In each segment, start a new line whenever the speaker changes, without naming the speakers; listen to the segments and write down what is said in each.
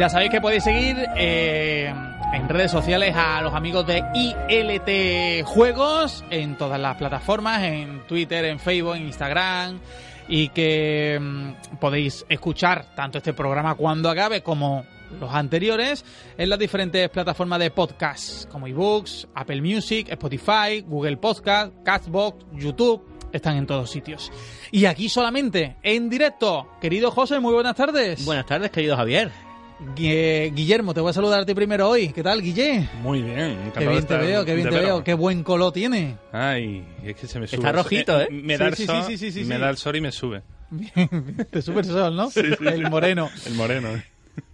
Ya sabéis que podéis seguir eh, en redes sociales a los amigos de ILT Juegos en todas las plataformas, en Twitter, en Facebook, en Instagram y que mm, podéis escuchar tanto este programa cuando acabe como los anteriores en las diferentes plataformas de podcast como ebooks, Apple Music, Spotify, Google Podcast, Castbox, YouTube. Están en todos sitios. Y aquí solamente, en directo. Querido José, muy buenas tardes.
Buenas tardes, querido Javier.
Gui- Guillermo, te voy a saludar a ti primero hoy. ¿Qué tal, Guille?
Muy bien,
Qué
encantado de
bien te veo, qué bien te veo. Qué buen color tiene.
Ay, es que se me
Está
sube.
rojito, ¿eh?
Me
Sí,
da el
sí,
sol,
sí, sí, sí,
me
sí.
da el sol y me sube.
De Super Sol, ¿no? El moreno.
El moreno.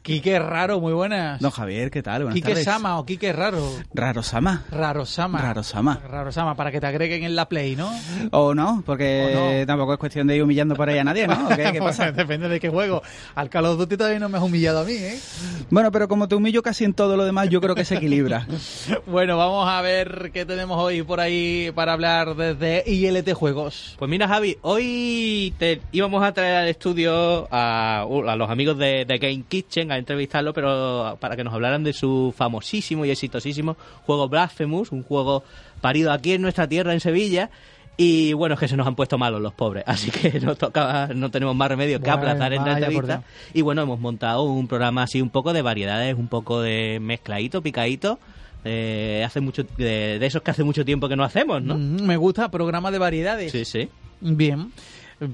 Quique Raro, muy buenas.
Don Javier, ¿qué tal? Buenas
Quique
tardes.
Sama o Quique Raro.
Raro Sama.
Raro Sama.
Raro Sama.
Raro Sama, para que te agreguen en la Play, ¿no?
O no, porque
O no.
tampoco es cuestión de ir humillando por ahí a nadie, ¿no? ¿O ¿Qué, qué pasa?
Depende de qué juego. Al Call of Duty todavía no me has humillado a mí, ¿eh?
Bueno, pero como te humillo casi en todo lo demás, yo creo que se equilibra.
Bueno, vamos a ver qué tenemos hoy por ahí para hablar desde ILT Juegos.
Pues mira, Javi, hoy te íbamos a traer al estudio a, a los amigos de, de Game Kitchen a entrevistarlo, pero para que nos hablaran de su famosísimo y exitosísimo juego Blasphemous, un juego parido aquí en nuestra tierra, en Sevilla. Y bueno, es que se nos han puesto malos los pobres, así que nos toca, no tenemos más remedio que aplazar en la entrevista. Y bueno, hemos montado un programa así un poco de variedades, un poco de mezcladito, picadito. eh, hace mucho de, de esos que hace mucho tiempo que no hacemos, ¿no?
Mm, me gusta, programa de variedades.
Sí, sí.
Bien.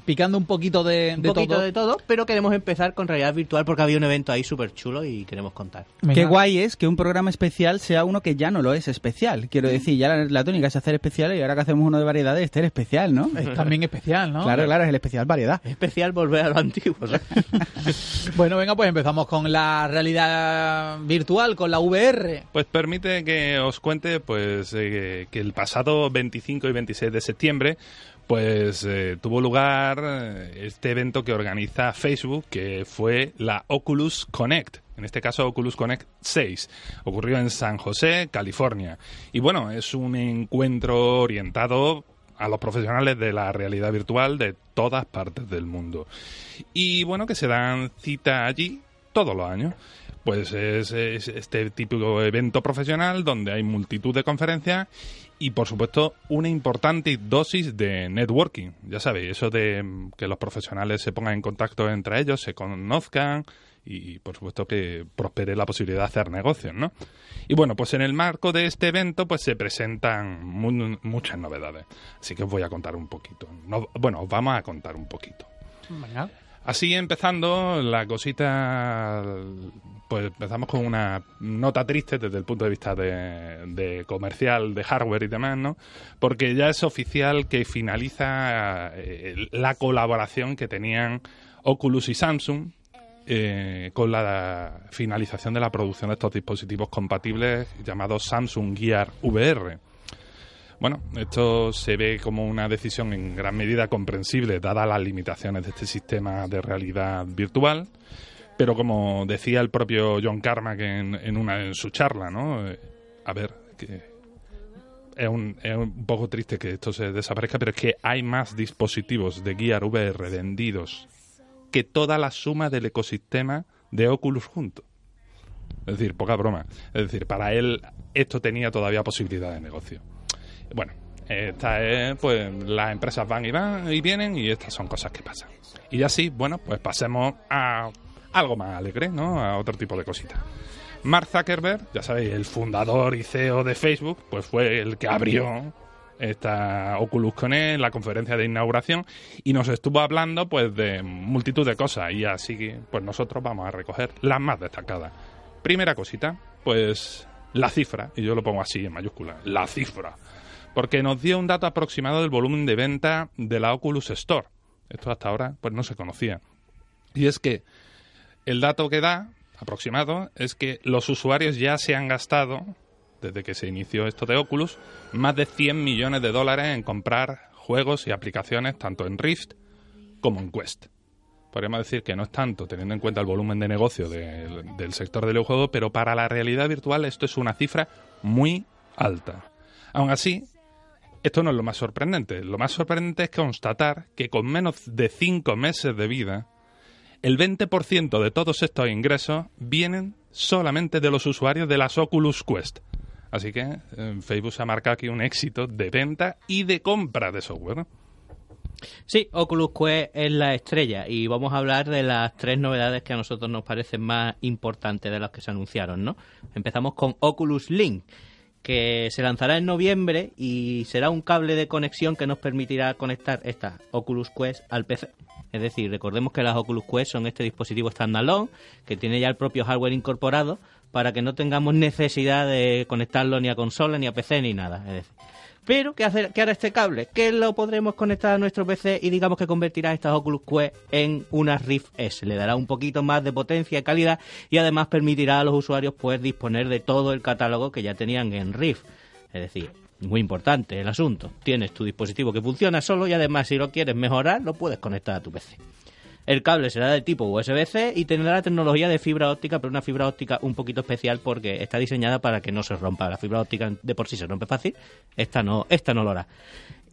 Picando un poquito de,
un
de
poquito
todo.
de todo, pero queremos empezar con realidad virtual porque había un evento ahí súper chulo y queremos contar.
Venga.
Qué guay es que un programa especial sea uno que ya no lo es especial. Quiero decir, ya la, la tónica es hacer especiales y ahora que hacemos uno de variedades, este es especial, ¿no?
Es también especial, ¿no?
Claro, claro, es el especial variedad.
Es especial volver a lo antiguo.
Bueno, venga, pues empezamos con la realidad virtual, con la VR.
Pues permite que os cuente pues eh, que el pasado 25 y 26 de septiembre pues eh, tuvo lugar eh, este evento que organiza Facebook que fue la Oculus Connect. En este caso Oculus Connect 6. Ocurrió en San José, California. Y bueno, es un encuentro orientado a los profesionales de la realidad virtual de todas partes del mundo. Y bueno, que se dan cita allí todos los años. Pues es, es este típico evento profesional donde hay multitud de conferencias y por supuesto una importante dosis de networking. Ya sabéis, eso de mm, que los profesionales se pongan en contacto entre ellos, se conozcan y por supuesto que prospere la posibilidad de hacer negocios, ¿no? Y bueno, pues en el marco de este evento pues se presentan mu- muchas novedades. Así que os voy a contar un poquito. No- bueno, os vamos a contar un poquito. Así empezando, la cosita, pues empezamos con una nota triste desde el punto de vista de, comercial, de hardware y demás, ¿no? Porque ya es oficial que finaliza eh, la colaboración que tenían Oculus y Samsung eh, con la finalización de la producción de estos dispositivos compatibles llamados Samsung Gear VR. Bueno, esto se ve como una decisión en gran medida comprensible, dadas las limitaciones de este sistema de realidad virtual. Pero como decía el propio John Carmack en, una, en su charla, ¿no? Eh, a ver, es un, es un poco triste que esto se desaparezca, pero es que hay más dispositivos de Gear VR vendidos que toda la suma del ecosistema de Oculus juntos. Es decir, poca broma. Es decir, para él esto tenía todavía posibilidad de negocio. Bueno, esta es, pues, las empresas van y van y vienen y estas son cosas que pasan. Y así, bueno, pues pasemos a algo más alegre, ¿no? A otro tipo de cositas. Mark Zuckerberg, ya sabéis, el fundador y CEO de Facebook, pues fue el que abrió esta Oculus Connect, la conferencia de inauguración, y nos estuvo hablando pues de multitud de cosas, y así pues nosotros vamos a recoger las más destacadas. Primera cosita, pues la cifra, y yo lo pongo así en mayúscula, la cifra, porque nos dio un dato aproximado del volumen de venta de la Oculus Store. Esto hasta ahora pues no se conocía. Y es que el dato que da, aproximado, es que los usuarios ya se han gastado, desde que se inició esto de Oculus, más de 100 millones de dólares en comprar juegos y aplicaciones tanto en Rift como en Quest. Podríamos decir que no es tanto, teniendo en cuenta el volumen de negocio del, sector del videojuego, pero para la realidad virtual esto es una cifra muy alta. Aún así, esto no es lo más sorprendente. Lo más sorprendente es constatar que con menos de cinco meses de vida, el 20% de todos estos ingresos vienen solamente de los usuarios de las Oculus Quest. Así que eh, Facebook se ha marcado aquí un éxito de venta y de compra de software.
Sí, Oculus Quest es la estrella y vamos a hablar de las tres novedades que a nosotros nos parecen más importantes de las que se anunciaron, ¿no? Empezamos con Oculus Link, que se lanzará en noviembre y será un cable de conexión que nos permitirá conectar esta Oculus Quest al PC. Es decir, recordemos que las Oculus Quest son este dispositivo standalone que tiene ya el propio hardware incorporado para que no tengamos necesidad de conectarlo ni a consola, ni a PC, ni nada. Es decir, pero, ¿qué, hace, ¿qué hará este cable? Que lo podremos conectar a nuestro PC y digamos que convertirá estas Oculus Quest en una Rift S. Le dará un poquito más de potencia y calidad y además permitirá a los usuarios poder disponer de todo el catálogo que ya tenían en Rift. Es decir, muy importante el asunto. Tienes tu dispositivo que funciona solo y además si lo quieres mejorar lo puedes conectar a tu PC. El cable será de tipo USB-C y tendrá la tecnología de fibra óptica, pero una fibra óptica un poquito especial porque está diseñada para que no se rompa. La fibra óptica de por sí se rompe fácil, esta no, esta no lo hará.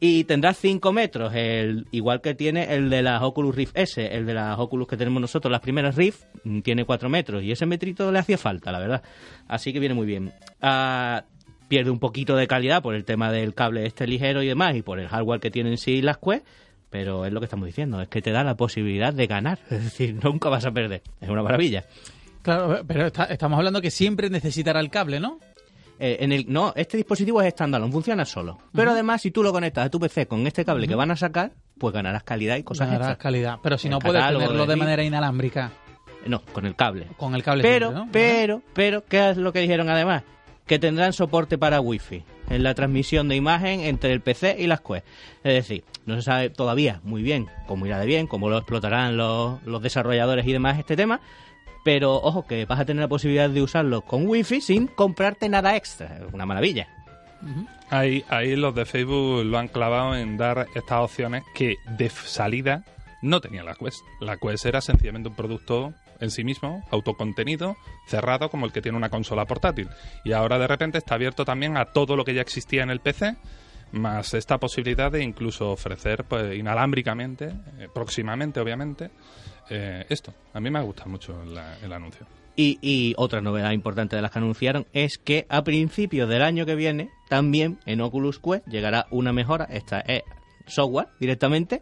Y tendrá 5 metros, el, igual que tiene el de las Oculus Rift S, el de las Oculus que tenemos nosotros, las primeras Rift, mm, tiene 4 metros y ese metrito le hacía falta, la verdad. Así que viene muy bien. Ah, pierde un poquito de calidad por el tema del cable este ligero y demás y por el hardware que tienen sí las Quest, pero es lo que estamos diciendo, es que te da la posibilidad de ganar, es decir, nunca vas a perder, es una maravilla.
Claro, pero está- estamos hablando que siempre necesitará el cable, ¿no?
Eh, en el, no, este dispositivo es standalone, funciona solo. Pero además, si tú lo conectas a tu PC con este cable que van a sacar, pues ganarás calidad y cosas
Ganarás
extras.
calidad. Pero si
El
no puedes tenerlo
de
manera inalámbrica,
No, con el cable.
con el cable
Pero,
siempre, ¿no?
pero, pero, ¿qué es lo que dijeron además? Que tendrán soporte para Wi-Fi en la transmisión de imagen entre el PC y las Quest. Es decir, no se sabe todavía muy bien cómo irá de bien, cómo lo explotarán los, los desarrolladores y demás este tema. Pero ojo que vas a tener la posibilidad de usarlo con Wi-Fi sin comprarte nada extra. Es una maravilla.
Ahí, ahí los de Facebook lo han clavado en dar estas opciones que de salida no tenía la Quest. La Quest era sencillamente un producto en sí mismo, autocontenido, cerrado como el que tiene una consola portátil. Y ahora de repente está abierto también a todo lo que ya existía en el PC, más esta posibilidad de incluso ofrecer pues, inalámbricamente, eh, próximamente obviamente, eh, esto. A mí me gusta mucho el anuncio.
Y, y otra novedad importante de las que anunciaron es que a principios del año que viene, también en Oculus Quest llegará una mejora, esta es software directamente,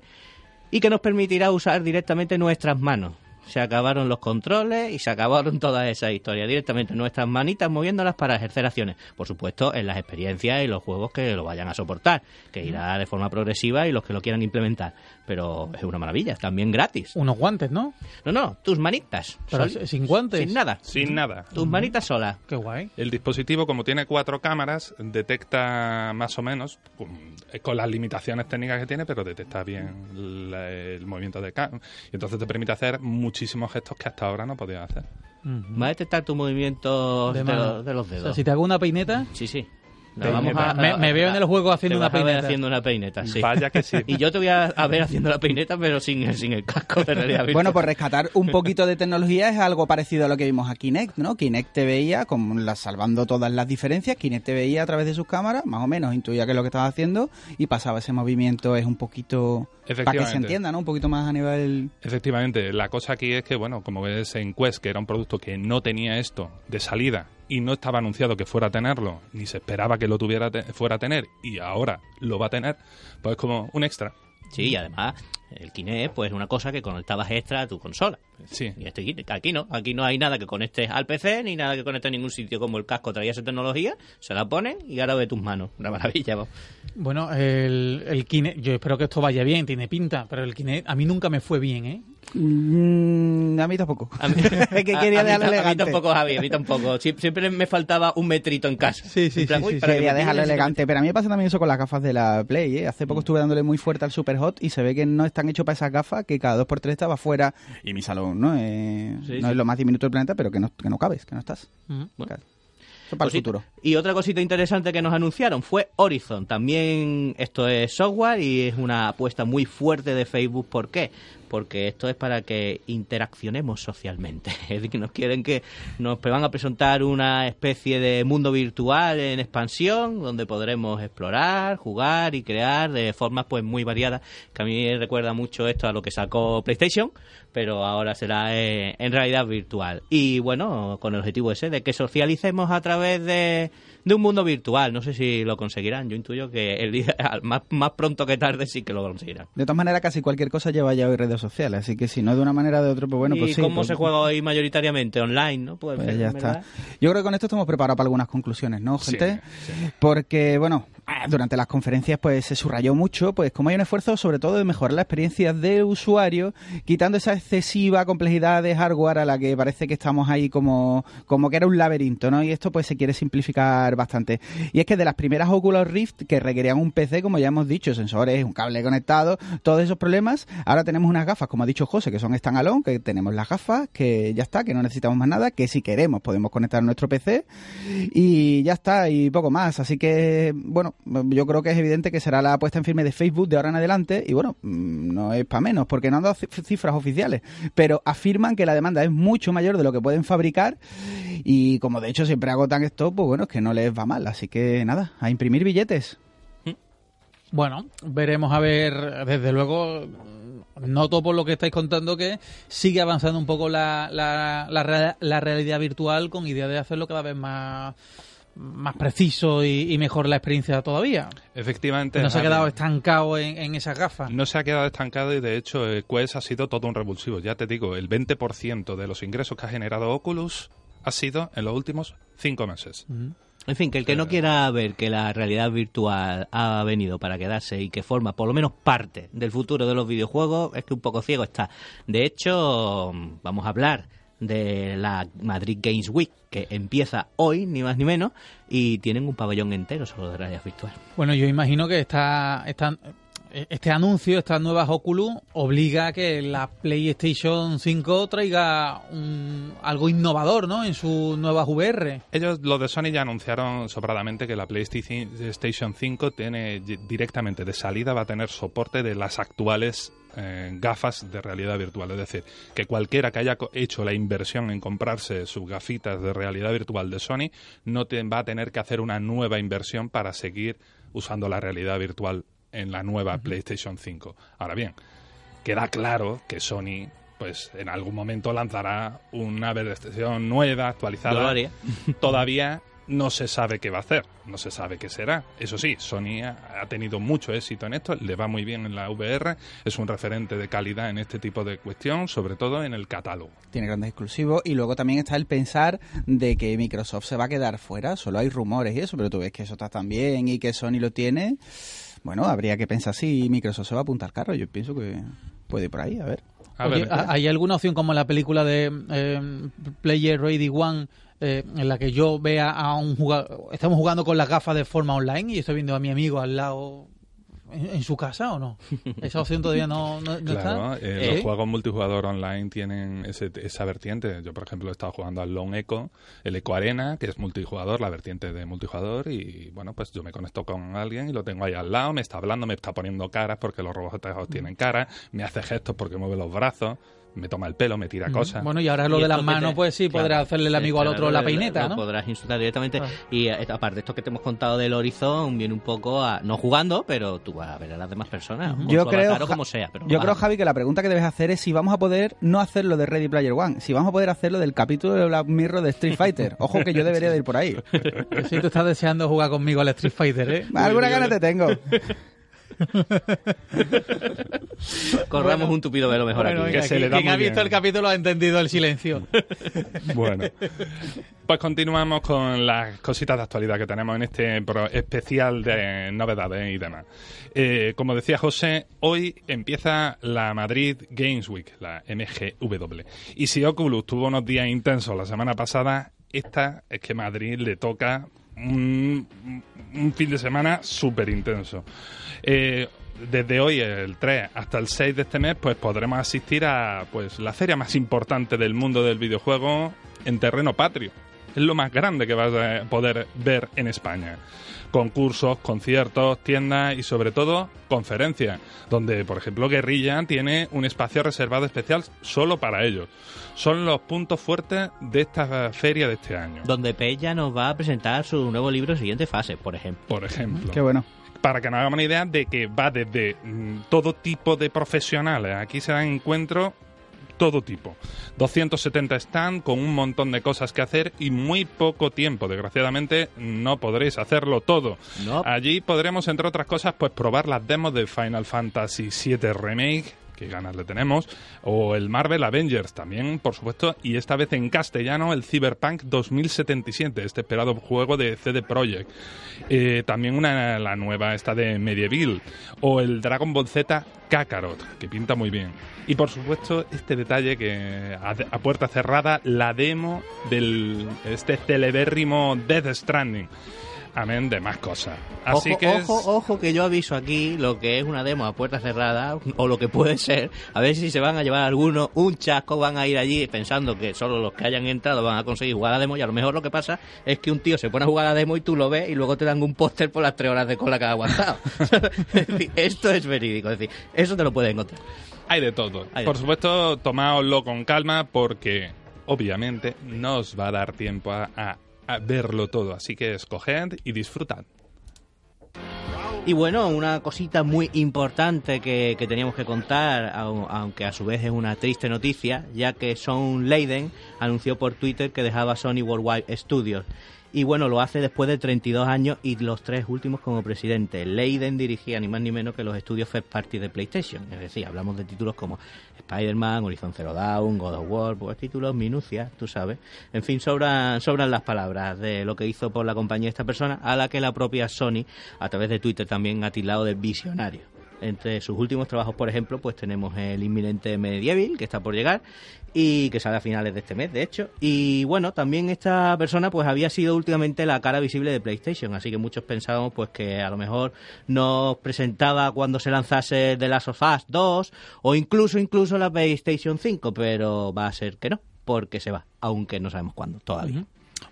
y que nos permitirá usar directamente nuestras manos. Se acabaron los controles y se acabaron todas esas historias. Directamente nuestras manitas moviéndolas para ejercer acciones. Por supuesto, en las experiencias y los juegos que lo vayan a soportar, que irá de forma progresiva y los que lo quieran implementar. Pero es una maravilla, también gratis.
Unos guantes, ¿no?
No, no, tus manitas.
Pero
Sol-
sin guantes.
Sin nada.
Sin nada.
Tus manitas solas.
Qué guay.
El dispositivo, como tiene cuatro cámaras, detecta más o menos, con, eh, con las limitaciones técnicas que tiene, pero detecta bien la- el movimiento de cámara. Y entonces te permite hacer muchísimos gestos que hasta ahora no podías hacer.
Va a detectar tu movimiento de, los- de los
O sea,
dedos.
si te hago una peineta,
Sí, sí. Vamos a-
me- me veo en el juego haciendo
te
una
vas a ver
peineta.
haciendo una peineta, sí.
Vaya que sí.
Y yo te voy a, a ver haciendo la peineta, pero sin, el- sin el casco de realidad virtual.
Bueno, por rescatar un poquito de tecnología es algo parecido a lo que vimos a Kinect, ¿no? Kinect te veía, como la, salvando todas las diferencias, Kinect te veía a través de sus cámaras, más o menos intuía qué es lo que estaba haciendo y pasaba ese movimiento, es un poquito... Para que se entienda, ¿no? Un poquito más a nivel...
Efectivamente, la cosa aquí es que, bueno, como ves en Quest, que era un producto que no tenía esto de salida y no estaba anunciado que fuera a tenerlo, ni se esperaba que lo tuviera te- fuera a tener, y ahora lo va a tener, pues es como un extra.
Sí, y además El Kinect, pues, es una cosa que conectabas extra a tu consola.
Sí.
Y este Kinect- aquí no, aquí no hay nada que conectes al PC, ni nada que conectes a ningún sitio como el casco traía esa tecnología, se la ponen y ahora ve tus manos. Una maravilla, vamos.
Bueno, el, el Kinect, yo espero que esto vaya bien, tiene pinta, pero el Kinect a mí nunca me fue bien, ¿eh?
Mm, a mí tampoco.
A mí,
que quería
a- a mí A tampoco, Javi, a mí tampoco. Sie- Siempre me faltaba un metrito en casa.
Sí, sí,
plan,
sí, sí,
para que
Quería
me
dejarlo elegante, pero a mí me pasa también eso con las gafas de la Play. ¿eh? Hace
Mm.
poco estuve dándole muy fuerte al Super Hot y se ve que no están hechos para esas gafas, que cada dos por tres estaba fuera y mi salón, ¿no? Eh,
Sí,
no
sí.
es lo más diminuto del planeta, pero que no, que no cabes, que no estás.
Bueno.
Claro. Eso para el futuro.
Y otra cosita interesante que nos anunciaron fue Horizon. También esto es software y es una apuesta muy fuerte de Facebook. ¿Por qué? Porque esto es para que interaccionemos socialmente. Es decir, que nos quieren que nos van a presentar una especie de mundo virtual en expansión donde podremos explorar, jugar y crear de formas pues muy variadas. Que a mí recuerda mucho esto a lo que sacó PlayStation, pero ahora será en realidad virtual. Y bueno, con el objetivo ese de que socialicemos a través de, de un mundo virtual. No sé si lo conseguirán. Yo intuyo que el día, más, más pronto que tarde sí que lo conseguirán.
De todas maneras, casi cualquier cosa lleva ya hoy redes sociales, así que si no de una manera o de otra, pues bueno,
¿Y
pues sí.
cómo
pues-
se juega hoy mayoritariamente? Online, ¿no? Pues,
Pues ya
¿verdad?
está. Yo creo que con esto estamos preparados para algunas conclusiones, ¿no,
Sí,
gente? Porque, bueno, ah, durante las conferencias pues se subrayó mucho, pues como hay un esfuerzo sobre todo de mejorar la experiencia de usuario, quitando esa excesiva complejidad de hardware a la que parece que estamos ahí como, como que era un laberinto, ¿no? Y esto pues se quiere simplificar bastante. Y es que de las primeras Oculus Rift que requerían un PC, como ya hemos dicho, sensores, un cable conectado, todos esos problemas, ahora tenemos unas gafas, como ha dicho José, que son standalone, que tenemos las gafas, que ya está, que no necesitamos más nada, que si queremos podemos conectar nuestro PC y ya está, y poco más. Así que, bueno, yo creo que es evidente que será la apuesta en firme de Facebook de ahora en adelante y bueno, mm, no es para menos, porque no han dado cif- cifras oficiales, pero afirman que la demanda es mucho mayor de lo que pueden fabricar y como de hecho siempre agotan esto, pues bueno, es que no les va mal. Así que nada, a imprimir billetes.
Bueno, veremos a ver, desde luego, noto por lo que estáis contando que sigue avanzando un poco la, la, la, la realidad virtual con idea de hacerlo cada vez más, más preciso y, y mejor la experiencia todavía.
Efectivamente.
No se ha quedado estancado en, en esas gafas.
No se ha quedado estancado y de hecho eh, Quest ha sido todo un revulsivo. Ya te digo, el 20% de los ingresos que ha generado Oculus ha sido en los últimos cinco meses.
En fin, que el que no quiera ver que la realidad virtual ha venido para quedarse y que forma por lo menos parte del futuro de los videojuegos, es que un poco ciego está. De hecho, vamos a hablar de la Madrid Games Week, que empieza hoy, ni más ni menos, y tienen un pabellón entero solo de realidad virtual.
Bueno, yo imagino que esta, esta- este anuncio, estas nuevas Oculus, obliga a que la PlayStation 5 traiga un- algo innovador ¿no? en sus nuevas VR.
Ellos, los de Sony, ya anunciaron sobradamente que la PlayStation 5 tiene directamente de salida va a tener soporte de las actuales eh, gafas de realidad virtual. Es decir, que cualquiera que haya hecho la inversión en comprarse sus gafitas de realidad virtual de Sony no va a tener que hacer una nueva inversión para seguir usando la realidad virtual en la nueva PlayStation 5. Ahora bien, queda claro que Sony pues en algún momento lanzará una versión nueva, actualizada. Todavía no se sabe qué va a hacer, no se sabe qué será. Eso sí, Sony ha ha tenido mucho éxito en esto, le va muy bien en la VR, es un referente de calidad en este tipo de cuestión, sobre todo en el catálogo.
Tiene grandes exclusivos y luego también está el pensar de que Microsoft se va a quedar fuera. Solo hay rumores y eso, pero tú ves que eso está tan bien y que Sony lo tiene. Bueno, habría que pensar si Microsoft se va a apuntar al carro. Yo pienso que puede ir por ahí, a ver.
A
Oye,
ver,
¿ha- ¿hay alguna opción como la película de eh, Player Ready One eh, en la que yo vea a un jugador, estamos jugando con las gafas de forma online y estoy viendo a mi amigo al lado en, en su casa o no? Esa opción todavía no, no- no
Claro,
está.
eh, los juegos multijugador online tienen ese- esa vertiente. Yo, por ejemplo, he estado jugando al Lone Echo, el Eco Arena, que es multijugador, la vertiente de multijugador, y bueno, pues yo me conecto con alguien y lo tengo ahí al lado, me está hablando, me está poniendo caras porque los robots tienen cara, me hace gestos porque mueve los brazos, me toma el pelo, me tira cosas.
Bueno, y ahora lo
Y
de las manos,
te-
pues sí,
claro,
podrá hacerle el amigo al otro la peineta,
lo
¿no?
podrás insultar directamente.
Claro.
Y eh, aparte, esto que te hemos contado del Horizon viene un poco a. No jugando, pero tú vas a ver a las demás personas.
Yo creo,
avatar o
Ja-
como sea. Pero
yo creo,
a-
Javi, que la pregunta que debes hacer es si vamos a poder no hacerlo de Ready Player One, si vamos a poder hacerlo del capítulo de Black Mirror de Street Fighter. Ojo que yo debería de ir por ahí.
Que sí, tú estás deseando jugar conmigo al Street Fighter, ¿eh?
Alguna gana te tengo.
Corramos
Bueno.
un tupido velo mejor
Bueno,
aquí.
venga,
que se le da
quien ha visto
bien.
el capítulo ha entendido el silencio.
Bueno, pues continuamos con las cositas de actualidad que tenemos en este especial de novedades y demás. Eh, como decía José, hoy empieza la Madrid Games Week, la MGW. Y si Oculus tuvo unos días intensos la semana pasada, esta es que Madrid le toca un, fin de semana súper intenso. Eh, desde hoy, el 3 hasta el 6 de este mes, pues podremos asistir a pues la feria más importante del mundo del videojuego en terreno patrio. Es lo más grande que vas a poder ver en España. Concursos, conciertos, tiendas y sobre todo conferencias, donde por ejemplo Guerrilla tiene un espacio reservado especial solo para ellos. Son los puntos fuertes de esta feria de este año.
Donde Pella nos va a presentar su nuevo libro Siguiente Fase, por ejemplo.
Por ejemplo.
Qué bueno.
para que nos hagamos una idea de que va desde mm, todo tipo de profesionales. Aquí se dan encuentro todo tipo. 270 stand con un montón de cosas que hacer y muy poco tiempo. Desgraciadamente no podréis hacerlo todo.
No.
Allí podremos, entre otras cosas, pues probar las demos de Final Fantasy VII Remake, que ganas le tenemos, o el Marvel Avengers también, por supuesto, y esta vez en castellano el Cyberpunk 2077, este esperado juego de CD Projekt. Eh, también una, la nueva esta de Medieval, o el Dragon Ball Z Kakarot, que pinta muy bien. Y por supuesto, este detalle que a, a puerta cerrada, la demo del este celebérrimo Death Stranding. Amén de más cosas. Así
ojo,
que es-
ojo, ojo, que yo aviso aquí lo que es una demo a puerta cerrada, o lo que puede ser, a ver si se van a llevar algunos un chasco, van a ir allí pensando que solo los que hayan entrado van a conseguir jugar a la demo, y a lo mejor lo que pasa es que un tío se pone a jugar a la demo y tú lo ves y luego te dan un póster por las tres horas de cola que ha aguantado. Es decir, Esto es verídico, es decir, eso te lo puedes encontrar.
Hay de todo.
Hay de
Por
todo.
supuesto, tomáoslo con calma porque obviamente no os va a dar tiempo a, a- a verlo todo. Así que escoged y disfrutad.
Y bueno, una cosita muy importante que, que teníamos que contar, au- aunque a su vez es una triste noticia, ya que Sean Leiden anunció por Twitter que dejaba Sony Worldwide Studios. Y bueno, lo hace después de 32 años y los tres últimos como presidente. Leiden dirigía ni más ni menos que los estudios first party de PlayStation. Es decir, hablamos de títulos como Spider-Man, Horizon Zero Dawn, God of War, pues títulos minucias, tú sabes. En fin, sobran, sobran las palabras de lo que hizo por la compañía esta persona, a la que la propia Sony, a través de Twitter también ha tildado de visionario. Entre sus últimos trabajos, por ejemplo, pues tenemos el inminente Medieval, que está por llegar, y que sale a finales de este mes, de hecho. Y bueno, también esta persona pues había sido últimamente la cara visible de PlayStation, así que muchos pensábamos pues que a lo mejor nos presentaba cuando se lanzase The Last of Us 2 o incluso incluso la PlayStation 5, pero va a ser que no, porque se va, aunque no sabemos cuándo todavía.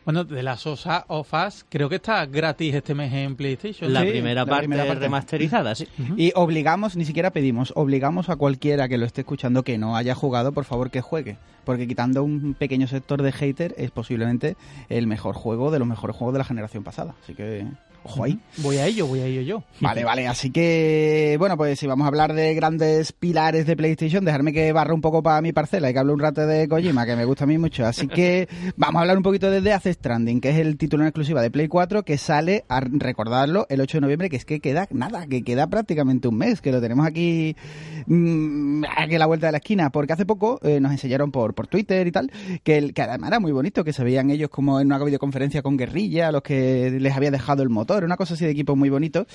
Bueno, de las OSA of Us, creo que está gratis este mes en PlayStation.
La,
Sí,
primera,
la
parte
primera parte.
remasterizada, sí.
Y obligamos, ni siquiera pedimos, obligamos a cualquiera que lo esté escuchando que no haya jugado, por favor que juegue. Porque quitando un pequeño sector de hater, es posiblemente el mejor juego de los mejores juegos de la generación pasada. Así que, ojo ahí.
Voy a ello, voy a ello yo.
Vale, vale, así que, bueno, pues si vamos a hablar de grandes pilares de PlayStation, dejarme que barra un poco para mi parcela y que hable un rato de Kojima, que me gusta a mí mucho. Así que vamos a hablar un poquito de Death Stranding, que es el título en exclusiva de Play 4, que sale, a recordarlo, el 8 de noviembre, que es que queda nada, que queda prácticamente un mes, que lo tenemos aquí, mm, aquí a la vuelta de la esquina, porque hace poco eh, nos enseñaron por, por Twitter y tal, que, el, que además era muy bonito, que se veían ellos como en una videoconferencia con guerrilla, a los que les había dejado el motor, una cosa así de equipo muy bonito.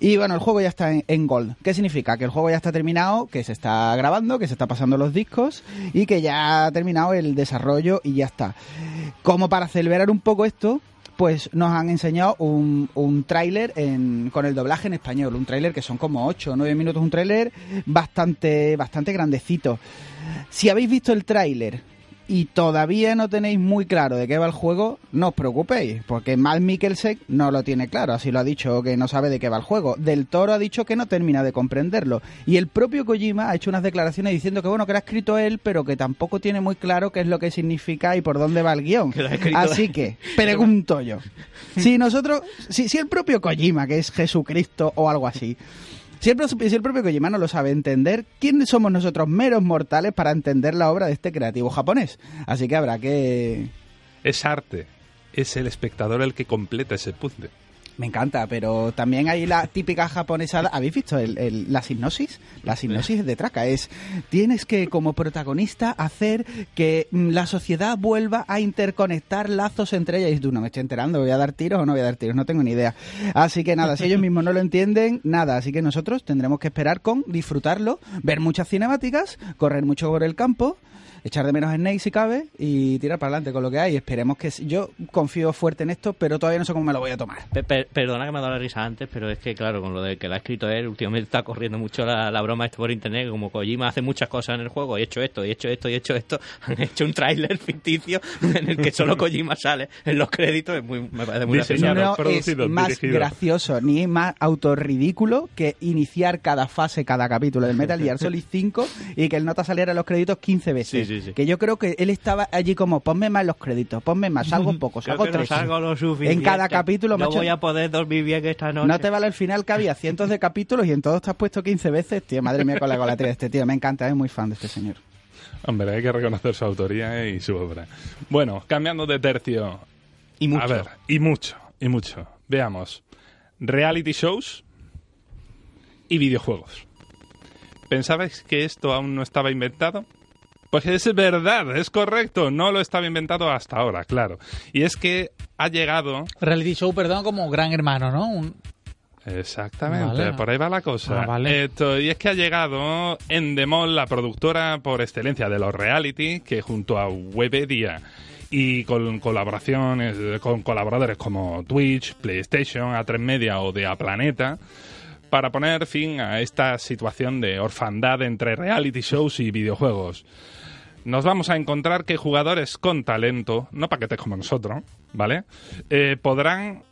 Y bueno, el juego ya está en, Gold. ¿Qué significa? Que el juego ya está terminado, que se está grabando, que se está pasando los discos y que ya ha terminado el desarrollo y ya está. Como para celebrar un poco esto, pues nos han enseñado un, un tráiler con el doblaje en español, un tráiler que son como 8 o 9 minutos, un tráiler bastante, bastante grandecito. Si habéis visto el tráiler y todavía no tenéis muy claro de qué va el juego, no os preocupéis, porque Mal Mikkelsen no lo tiene claro, así lo ha dicho que no sabe de qué va el juego. Del Toro ha dicho que no termina de comprenderlo. Y el propio Kojima ha hecho unas declaraciones diciendo que bueno, que lo ha escrito él, pero que tampoco tiene muy claro qué es lo que significa y por dónde va el guion.
Que
Así que, pregunto yo, si nosotros, si, si el propio Kojima, que es Jesucristo o algo así, si el, el propio Kojima no lo sabe entender, ¿quiénes somos nosotros meros mortales para entender la obra de este creativo japonés? Así que habrá que...
Es arte. Es el espectador el que completa ese puzzle.
Me encanta, pero también hay la típica japonesa. ¿Habéis visto el- el- la hipnosis? La hipnosis de Traca es: tienes que, como protagonista, hacer que mm, la sociedad vuelva a interconectar lazos entre ellas. Y tú no me estoy enterando, ¿voy a dar tiros o no voy a dar tiros? No tengo ni idea. Así que nada, si ellos mismos no lo entienden, nada. Así que nosotros tendremos que esperar con disfrutarlo, ver muchas cinemáticas, correr mucho por el campo. Echar de menos Snake si cabe y tirar para adelante con lo que hay. Esperemos que. Yo confío fuerte en esto, pero todavía no sé cómo me lo voy a tomar.
Pe- perdona que me ha dado la risa antes, pero es que, claro, con lo de que la ha escrito él, últimamente está corriendo mucho la, la broma esto por internet, como Kojima hace muchas cosas en el juego, he hecho esto, he hecho esto, y he hecho esto, han hecho un tráiler ficticio en el que solo Kojima sale en los créditos, es muy, me parece muy gracioso.
no es más
dirigido.
gracioso ni más autorridículo que iniciar cada fase, cada capítulo del Metal Gear Solid 5 y que el nota saliera en los créditos 15 veces.
Sí, sí, sí.
Que yo creo que él estaba allí como, ponme más los créditos, ponme más, salgo poco,
Creo
salgo
que no
tres.
salgo lo suficiente.
en cada capítulo,
No
macho,
voy a poder dormir bien esta noche.
no te vale el final que había cientos de capítulos y en todos te has puesto 15 veces. Tío, madre mía con la golatría de este tío. Me encanta, es muy fan de este señor.
Hombre, hay que reconocer su autoría y su obra. Bueno, cambiando de tercio.
Y mucho.
A ver, y mucho, y mucho. Veamos. Reality shows y videojuegos. ¿Pensabais que esto aún no estaba inventado? Pues es verdad, es correcto, no lo estaba inventado hasta ahora, claro. Y es que ha llegado
Reality show, perdón, como gran hermano, ¿no? Un-
Exactamente,
Vale.
por ahí va la cosa.
Ah, vale.
Esto, y es que ha llegado Endemol, la productora por excelencia de los reality, que junto a Webedia y con colaboraciones con colaboradores como Twitch, PlayStation, A3 Media o de A Planeta, para poner fin a esta situación de orfandad entre reality shows y videojuegos. Nos vamos a encontrar que jugadores con talento, no paquetes como nosotros, ¿vale? Eh, podrán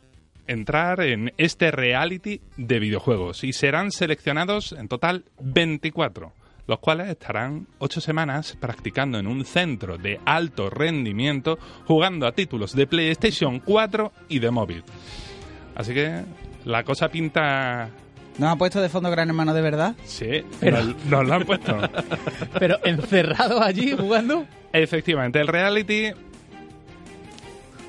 entrar en este reality de videojuegos y serán seleccionados en total 24, los cuales estarán 8 semanas practicando en un centro de alto rendimiento jugando a títulos de PlayStation 4 y de móvil. Así que la cosa pinta...
¿Nos ha puesto de fondo Gran Hermano de verdad?
Sí, nos, nos lo han puesto.
Pero encerrado allí jugando.
Efectivamente, el reality.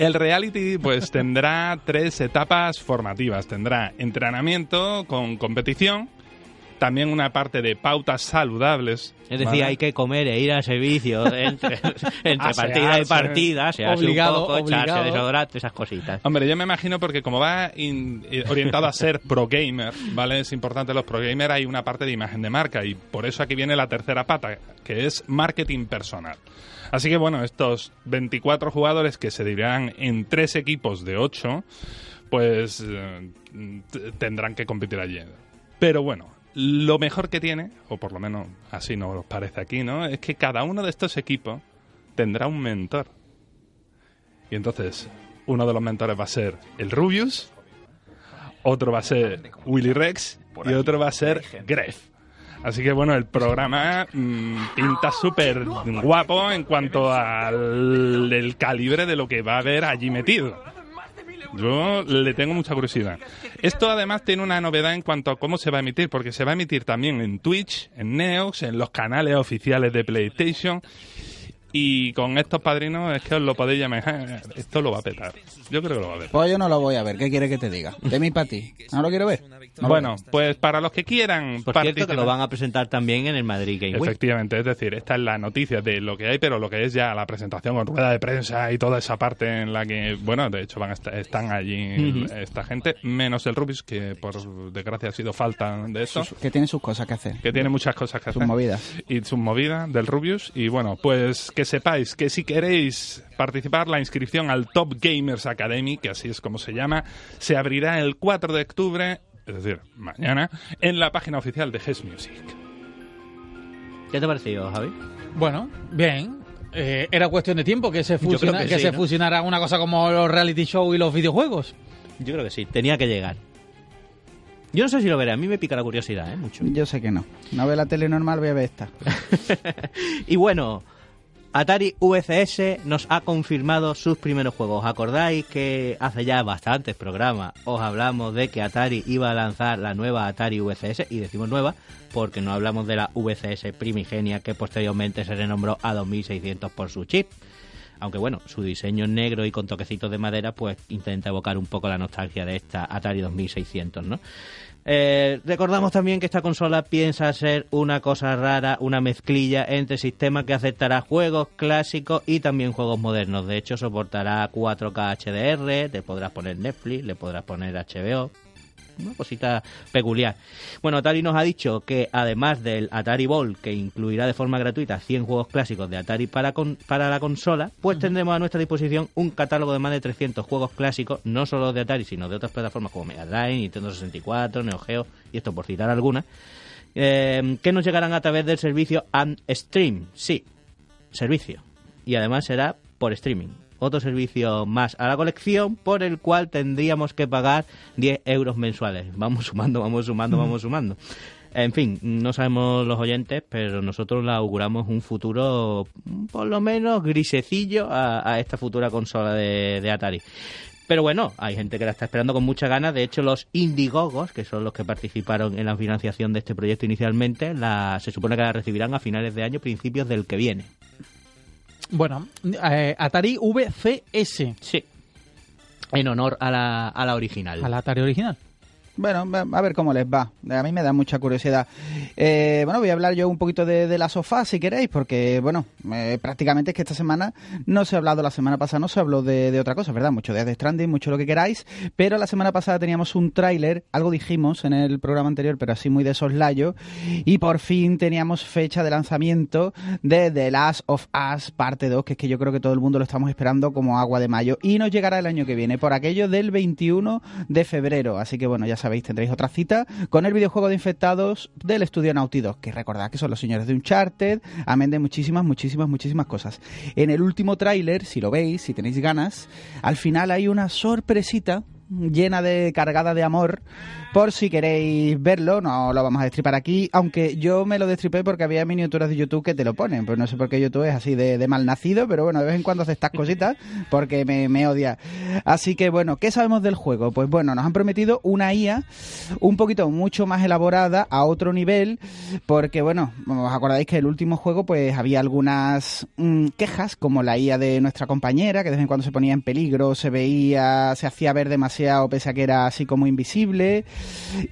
El reality, pues tendrá tres etapas formativas. Tendrá entrenamiento con competición, también una parte de pautas saludables.
Es decir,
¿vale?
hay que comer e ir al servicio entre, entre
Asearse.
partida y partida, se hace
Obligado,
un poco, echarse
obligado.
desodorante, esas cositas.
Hombre, yo me imagino porque como va in- eh, orientado a ser pro gamer, ¿vale? Es importante los pro gamer, hay una parte de imagen de marca y por eso aquí viene la tercera pata, que es marketing personal. Así que bueno, estos 24 jugadores que se dividirán en tres equipos de 8, pues eh, tendrán que competir allí. Pero bueno, lo mejor que tiene, o por lo menos así nos parece aquí, ¿no? Es que cada uno de estos equipos tendrá un mentor. Y entonces, uno de los mentores va a ser el Rubius, otro va a ser Willy Rex y otro va a ser Gref. Así que bueno, el programa mm, pinta súper guapo en cuanto al el calibre de lo que va a haber allí metido. Yo le tengo mucha curiosidad. Esto además tiene una novedad en cuanto a cómo se va a emitir, porque se va a emitir también en Twitch, en Neox, en los canales oficiales de PlayStation. Y con estos padrinos es que os lo podéis llamar. Esto lo va a petar. Yo creo que lo va a ver.
Pues yo no lo voy a ver. ¿Qué quiere que te diga? De mí para ti. ¿No lo quiero ver? No
Bueno, pues para los que quieran
Por cierto, que lo van a presentar también en el Madrid Game Week.
Efectivamente, es decir, esta es la noticia de lo que hay, pero lo que es ya la presentación con rueda de prensa y toda esa parte en la que, bueno, de hecho van a estar, están allí esta gente, menos el Rubis, que por desgracia ha sido falta de esto,
Que tiene sus cosas que hacer.
que tiene muchas cosas que
Sus
hacer.
movidas.
Y sus movidas del Rubius. Y bueno, pues que sepáis que si queréis participar, la inscripción al Top Gamers Academy, que así es como se llama, se abrirá el 4 de octubre, es decir, mañana, en la página oficial de GES Music.
¿Qué te ha parecido, Javi?
Bueno, bien. Eh, era cuestión de tiempo que se, fusiona-
que
que
sí,
se
¿no?
fusionara una cosa como los reality show y los videojuegos.
Yo creo que sí, tenía que llegar. Yo no sé si lo veré, a mí me pica la curiosidad, ¿eh? Mucho.
Yo sé que no. No ve la tele normal, voy a ver esta.
Y bueno, Atari VCS nos ha confirmado sus primeros juegos. ¿Os acordáis que hace ya bastantes programas os hablamos de que Atari iba a lanzar la nueva Atari VCS? Y decimos nueva porque no hablamos de la VCS primigenia que posteriormente se renombró a 2600 por su chip. Aunque bueno, su diseño negro y con toquecitos de madera, pues intenta evocar un poco la nostalgia de esta Atari 2600, ¿no? Eh, recordamos también que esta consola piensa ser una cosa rara, una mezclilla entre sistemas que aceptará juegos clásicos y también juegos modernos. De hecho, soportará 4K HDR, te podrás poner Netflix, le podrás poner HBO, una cosita peculiar. Bueno, Atari nos ha dicho que además del Atari Ball, que incluirá de forma gratuita 100 juegos clásicos de Atari para, para la consola, pues tendremos a nuestra disposición un catálogo de más de 300 juegos clásicos, no solo de Atari, sino de otras plataformas como Mega Drive, Nintendo 64, Neo Geo, y esto por citar algunas, eh, que nos llegarán a través del servicio Stream. Sí, servicio. Y además será por streaming otro servicio más a la colección por el cual tendríamos que pagar 10 euros mensuales. Vamos sumando, vamos sumando, vamos sumando. En fin, no sabemos los oyentes, pero nosotros le auguramos un futuro por lo menos grisecillo a, esta futura consola de, Atari. Pero bueno, hay gente que la está esperando con mucha ganas. De hecho, los Indiegogos, que son los que participaron en la financiación de este proyecto inicialmente, la, se supone que la recibirán a finales de año, principios del que viene.
Bueno, eh, Atari VCS.
Sí. En honor a la, a la original.
A la Atari original.
Bueno, a ver cómo les va. A mí me da mucha curiosidad. Eh, bueno, voy a hablar yo un poquito de, de la sofá, si queréis, porque, bueno, eh, prácticamente es que esta semana no se ha hablado, la semana pasada no se habló de, otra cosa, ¿verdad? Mucho de Death Stranding, mucho lo que queráis, pero la semana pasada teníamos un tráiler, algo dijimos en el programa anterior, pero así muy de soslayo, y por fin teníamos fecha de lanzamiento de The Last of Us parte 2, que es que yo creo que todo el mundo lo estamos esperando como agua de mayo, y nos llegará el año que viene, por aquello del 21 de febrero, así que bueno, ya sabéis sabéis, tendréis otra cita con el videojuego de infectados del estudio Naughty Dog, que recordad que son los señores de Uncharted, amén de muchísimas, muchísimas, muchísimas cosas. En el último tráiler, si lo veis, si tenéis ganas, al final hay una sorpresita llena de cargada de amor por si queréis verlo, no lo vamos a destripar aquí, aunque yo me lo destripé porque había miniaturas de YouTube que te lo ponen, pues no sé por qué YouTube es así de, mal nacido, pero bueno, de vez en cuando hace estas cositas porque me, me, odia. Así que bueno, ¿qué sabemos del juego? Pues bueno, nos han prometido una IA un poquito mucho más elaborada, a otro nivel, porque bueno, os acordáis que el último juego pues había algunas mm, quejas, como la IA de nuestra compañera, que de vez en cuando se ponía en peligro, se veía, se hacía ver demasiado pese a que era así como invisible.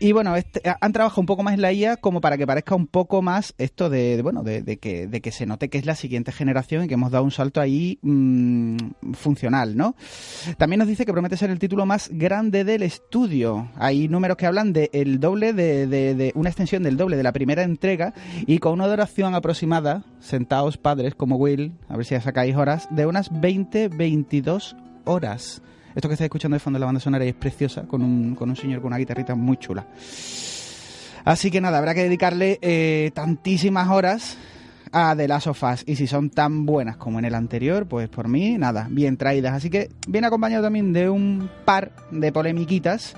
Y bueno, este, han trabajado un poco más en la IA como para que parezca un poco más esto de, bueno, de, que, de que se note que es la siguiente generación y que hemos dado un salto ahí mm, funcional, ¿no? También nos dice que promete ser el título más grande del estudio. Hay números que hablan de el doble de, de una extensión del doble de la primera entrega y con una duración aproximada, sentados padres como Will, a ver si ya sacáis horas, de unas 20-22 horas. Esto que estáis escuchando de fondo de la banda sonora es preciosa, con un, con un señor con una guitarrita muy chula. Así que nada, habrá que dedicarle eh, tantísimas horas a The Last of Us. Y si son tan buenas como en el anterior, pues por mí, nada, bien traídas. Así que viene acompañado también de un par de polemiquitas.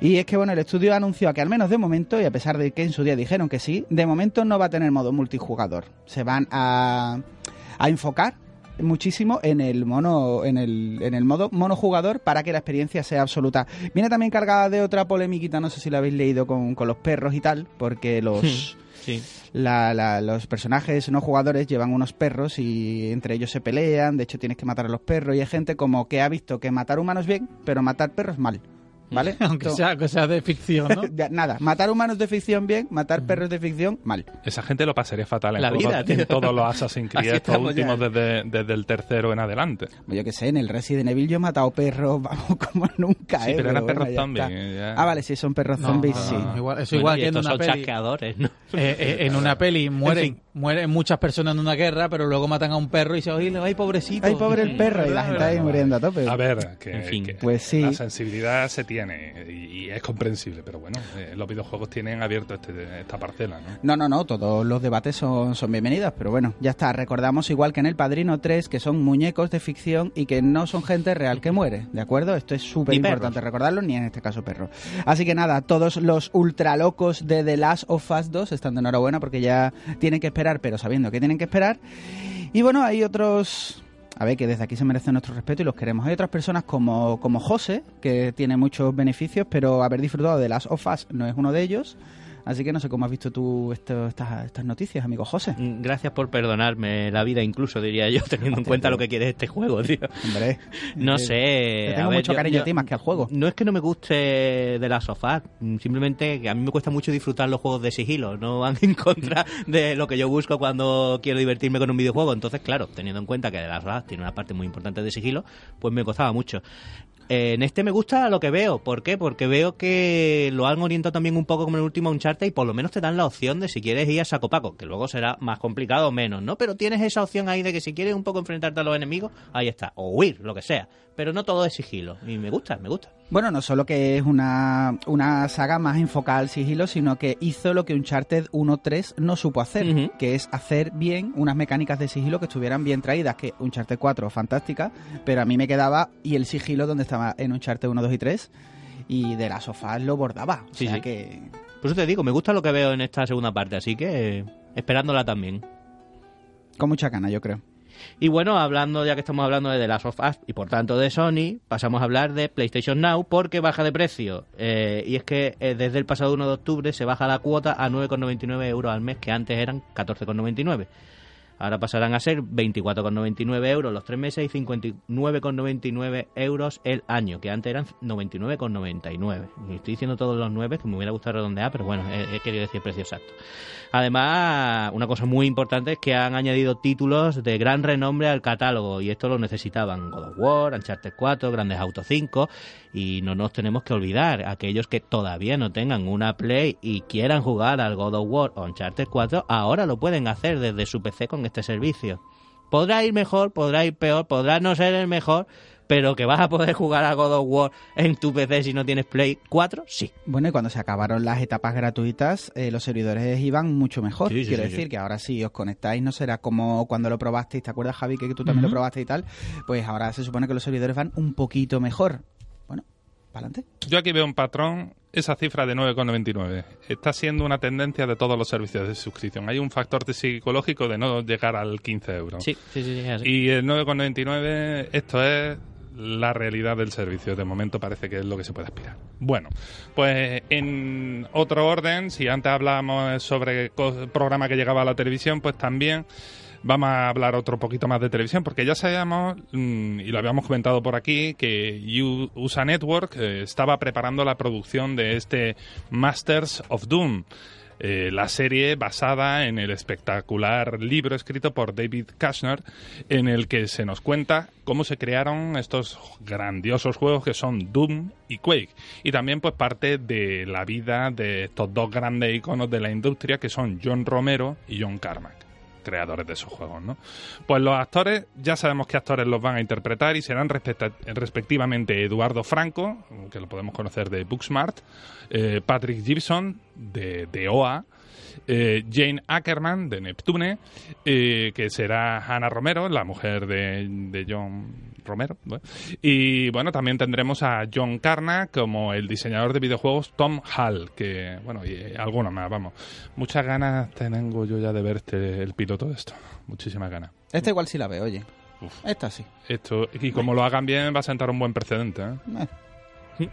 Y es que, bueno, el estudio anunció que al menos de momento, y a pesar de que en su día dijeron que sí, de momento no va a tener modo multijugador. Se van a, a enfocar muchísimo en el mono en el, en el modo monojugador para que la experiencia sea absoluta. Viene también cargada de otra polemiquita, no sé si lo habéis leído con, con los perros y tal, porque los...
Sí.
los personajes no jugadores llevan unos perros y entre ellos se pelean, de hecho tienes que matar a los perros y hay gente como que ha visto que matar humanos bien, pero matar perros mal. ¿Vale?
Aunque sea, que sea de ficción, ¿no?
Nada, matar humanos de ficción bien, matar perros de ficción mal.
Esa gente lo pasaría fatal en,
La vida,
en todos los Assassin's Creed, estos últimos desde, desde, el tercero en adelante.
Yo que sé, en el Resident Evil yo he matado perros, vamos, como nunca,
sí,
¿eh?
pero, eran perros zombies.
Ah, vale, sí, son perros zombies, sí.
Igual, eso igual que en una peli.
¿no?
Eh, eh, en una peli mueren, mueren muchas personas en una guerra, pero luego matan a un perro y se oye, ay, pobrecito.
Ay, pobre el perro, y la gente ahí muriendo a tope.
A ver, que,
en fin.
pues sí.
la sensibilidad se tiene y y es comprensible, pero bueno, eh, los videojuegos tienen abierto este, esta parcela, ¿no?
No, no, no, todos los debates son, son bienvenidos, pero bueno, ya está. Recordamos igual que en El Padrino 3 que son muñecos de ficción y que no son gente real que muere, ¿de acuerdo? Esto es súper importante recordarlo, ni en este caso perro. Así que nada, todos los ultralocos de The Last of Us 2 están de enhorabuena porque ya tienen que esperar, pero sabiendo que tienen que esperar. Y bueno, hay otros a ver, que desde aquí se merece nuestro respeto y los queremos. Hay otras personas como, como José, que tiene muchos beneficios, pero haber disfrutado de las OFAS no es uno de ellos. Así que no sé cómo has visto tú esto- estas, estas noticias, amigo José.
Mm, Gracias por perdonarme la vida, incluso diría yo, teniendo en cuenta lo que quiere este juego, tío.
Hombre,
No
eh,
sé. A
tengo
ver,
mucho
yo-
cariño
yo-
a ti más que al juego.
No es que no me guste de la sofá, simplemente que a mí me cuesta mucho disfrutar los juegos de sigilo, no van en contra de lo que yo busco cuando quiero divertirme con un videojuego. Entonces, claro, teniendo en cuenta que de la sofá tiene una parte muy importante de sigilo, pues me costaba mucho. En este me gusta lo que veo. ¿Por qué? Porque veo que lo han orientado también un poco como el último Uncharted y por lo menos te dan la opción de si quieres ir a saco paco, que luego será más complicado o menos, ¿no? Pero tienes esa opción ahí de que si quieres un poco enfrentarte a los enemigos, ahí está. O huir, lo que sea. Pero no todo es sigilo. Y me gusta, me gusta.
Bueno, no solo que es una, una saga más enfocada al sigilo, sino que hizo lo que Uncharted 1.3 no supo hacer, que es hacer bien unas mecánicas de sigilo que estuvieran bien traídas, que Uncharted 4 fantástica, pero a mí me quedaba y el sigilo donde estaba en Uncharted 1, 2 y 3 y de las sofás lo bordaba. O
Sí,
sea
sí.
que
Por eso te digo, me gusta lo que veo en esta segunda parte, así que eh, esperándola también.
con mucha gana, yo creo.
Y bueno, hablando, ya que estamos hablando de The Last of Us y por tanto de Sony, pasamos a hablar de PlayStation Now porque baja de precio. Eh, y es que eh, desde el pasado 1 de octubre se baja la cuota a 9,99 euros al mes, que antes eran 14,99. Ahora pasarán a ser 24,99 euros los tres meses y 59,99 euros el año, que antes eran 99,99. Y Estoy diciendo todos los 9, que me hubiera gustado redondear, pero bueno, he, querido decir precio exacto. Además, una cosa muy importante es que han añadido títulos de gran renombre al catálogo y esto lo necesitaban God of War, Uncharted 4, Grandes Auto 5 y no nos tenemos que olvidar, aquellos que todavía no tengan una Play y quieran jugar al God of War o Uncharted 4, ahora lo pueden hacer desde su PC con este servicio. Podrá ir mejor, podrá ir peor, podrá no ser el mejor, pero que vas a poder jugar a God of War en tu PC si no tienes Play 4, sí.
Bueno, y cuando se acabaron las etapas gratuitas, eh, los servidores iban mucho mejor.
Sí, sí,
Quiero
sí,
decir
sí.
que ahora si os conectáis no será como cuando lo probasteis, ¿te acuerdas Javi que tú también lo probaste y tal? Pues ahora se supone que los servidores van un poquito mejor. Bueno, para adelante.
Yo aquí veo un patrón, esa cifra de 9,99. Está siendo una tendencia de todos los servicios de suscripción. Hay un factor psicológico de no llegar al 15 euros.
Sí, sí, sí, sí.
Y el 9,99, esto es la realidad del servicio. De momento parece que es lo que se puede aspirar. Bueno, pues en otro orden, si antes hablábamos sobre programa que llegaba a la televisión, pues también vamos a hablar otro poquito más de televisión, porque ya sabíamos, mm, y lo habíamos comentado por aquí, que USA Network eh, estaba preparando la producción de este Masters of Doom. eh, la serie basada en el espectacular libro escrito por David Kushner, en el que se nos cuenta cómo se crearon estos grandiosos juegos que son Doom y Quake. Y también pues parte de la vida de estos dos grandes iconos de la industria que son John Romero y John Carmack creadores de esos juegos, ¿no? Pues los actores, ya sabemos qué actores los van a interpretar y serán respectivamente Eduardo Franco, que lo podemos conocer de Booksmart, eh, Patrick Gibson, de, de OA, eh, Jane Ackerman, de Neptune, eh, que será Hannah Romero, la mujer de John Romero. ¿no? Y bueno, también tendremos a John Carna como el diseñador de videojuegos Tom Hall, que bueno, y eh, algunos más, vamos. Muchas ganas tengo yo ya de ver este, el piloto de esto. Muchísimas ganas.
Esta igual sí la veo, oye.
Uf.
Esta sí.
Esto, y como lo hagan bien, va a sentar un buen precedente. ¿eh?
Eh,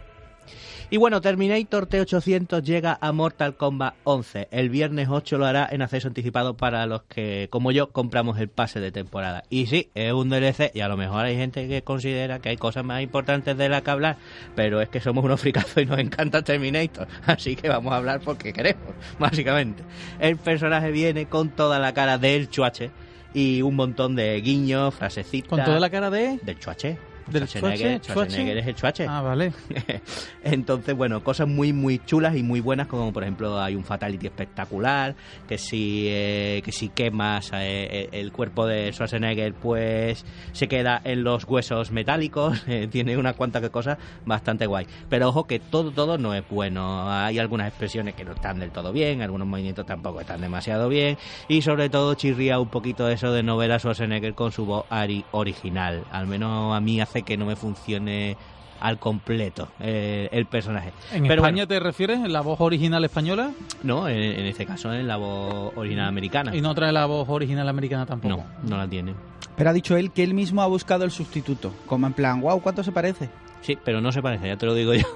Y bueno, Terminator T800 llega a Mortal Kombat 11. El viernes 8 lo hará en acceso anticipado para los que, como yo, compramos el pase de temporada. Y sí, es un DLC y a lo mejor hay gente que considera que hay cosas más importantes de las que hablar, pero es que somos unos fricazos y nos encanta Terminator. Así que vamos a hablar porque queremos, básicamente. El personaje viene con toda la cara del chuache y un montón de guiños, frasecitas.
Con toda la cara de...
Del chuache.
¿Del
Schwarzenegger? Schwarzenegger es el chuache.
Ah, vale.
Entonces, bueno, cosas muy, muy chulas y muy buenas, como por ejemplo hay un Fatality espectacular, que si, eh, que si quemas eh, el cuerpo de Schwarzenegger, pues se queda en los huesos metálicos, eh, tiene unas cuantas que cosas bastante guay. Pero ojo que todo, todo no es bueno, hay algunas expresiones que no están del todo bien, algunos movimientos tampoco están demasiado bien, y sobre todo chirría un poquito eso de no ver a Schwarzenegger con su voz ari original, al menos a mí hace que no me funcione al completo eh, el personaje.
¿En
Pero
España te refieres? ¿La voz original española?
No, en, en este caso en la voz original americana.
Y no trae la voz original americana tampoco.
No, no la tiene.
Pero ha dicho él que él mismo ha buscado el sustituto. Como en plan, wow, ¿cuánto se parece?
Sí, pero no se parece, ya te lo digo yo.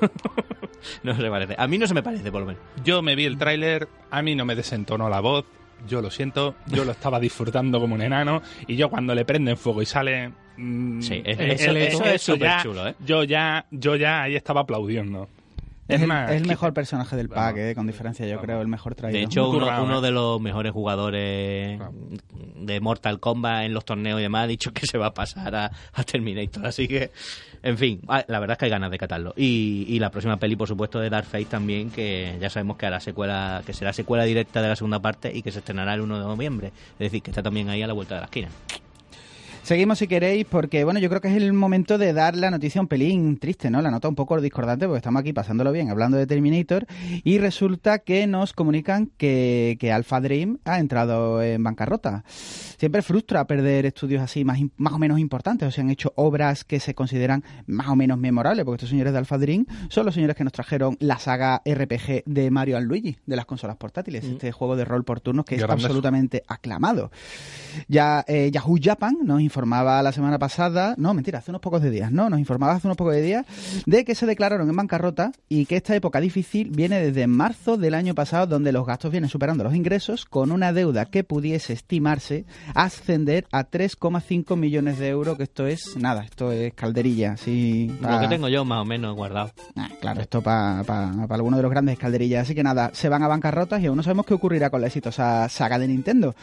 no se parece. A mí no se me parece, por lo menos.
Yo me vi el tráiler, a mí no me desentonó la voz, yo lo siento, yo lo estaba disfrutando como un enano y yo cuando le prenden fuego y sale... mm,
Sí, es-
eh,
eso- eso es súper chulo, ¿eh?
Yo ya, yo ya ahí estaba aplaudiendo.
Es, el,
más,
es el
qui-
mejor personaje del pack,
Vamos.
eh, con diferencia, yo
Vamos.
creo, el mejor traído.
De hecho, uno,
currado,
uno
¿eh?
de los mejores jugadores
Claro.
de Mortal Kombat en los torneos y demás ha dicho que se va a pasar a, a Terminator. Así que, en fin, ah, la verdad es que hay ganas de catarlo. Y, y la próxima peli, por supuesto, de Dark Fate también, que ya sabemos que hará secuela, que será secuela directa de la segunda parte y que se estrenará el 1 de noviembre. Es decir, que está también ahí a la vuelta de la esquina.
Seguimos si queréis, porque bueno, yo creo que es el momento de dar la noticia un pelín triste, ¿no? La nota un poco discordante, porque estamos aquí pasándolo bien, hablando de Terminator, y resulta que nos comunican que, que Alpha Dream ha entrado en bancarrota. Siempre frustra perder estudios así más, más o menos importantes, o sea, han hecho obras que se consideran más o menos memorables, porque estos señores de Alpha Dream son los señores que nos trajeron la saga RPG de Mario Luigi, de las consolas portátiles, este juego de rol por turnos que es
Grandes.
absolutamente aclamado. Ya eh, Yahoo Japan nos informaba la semana pasada, no, mentira, hace unos pocos de días, no, nos informaba hace unos pocos de días de que se declararon en bancarrota y que esta época difícil viene desde marzo del año pasado, donde los gastos vienen superando los ingresos, con una deuda que pudiese estimarse ascender a 3,5 millones de euros, que esto es nada, esto es calderilla, sí.
Lo que tengo yo más o menos guardado.
Ah, claro, esto para alguno de los grandes calderillas. Así que nada, se van a bancarrotas y aún no sabemos qué ocurrirá con la exitosa saga de Nintendo.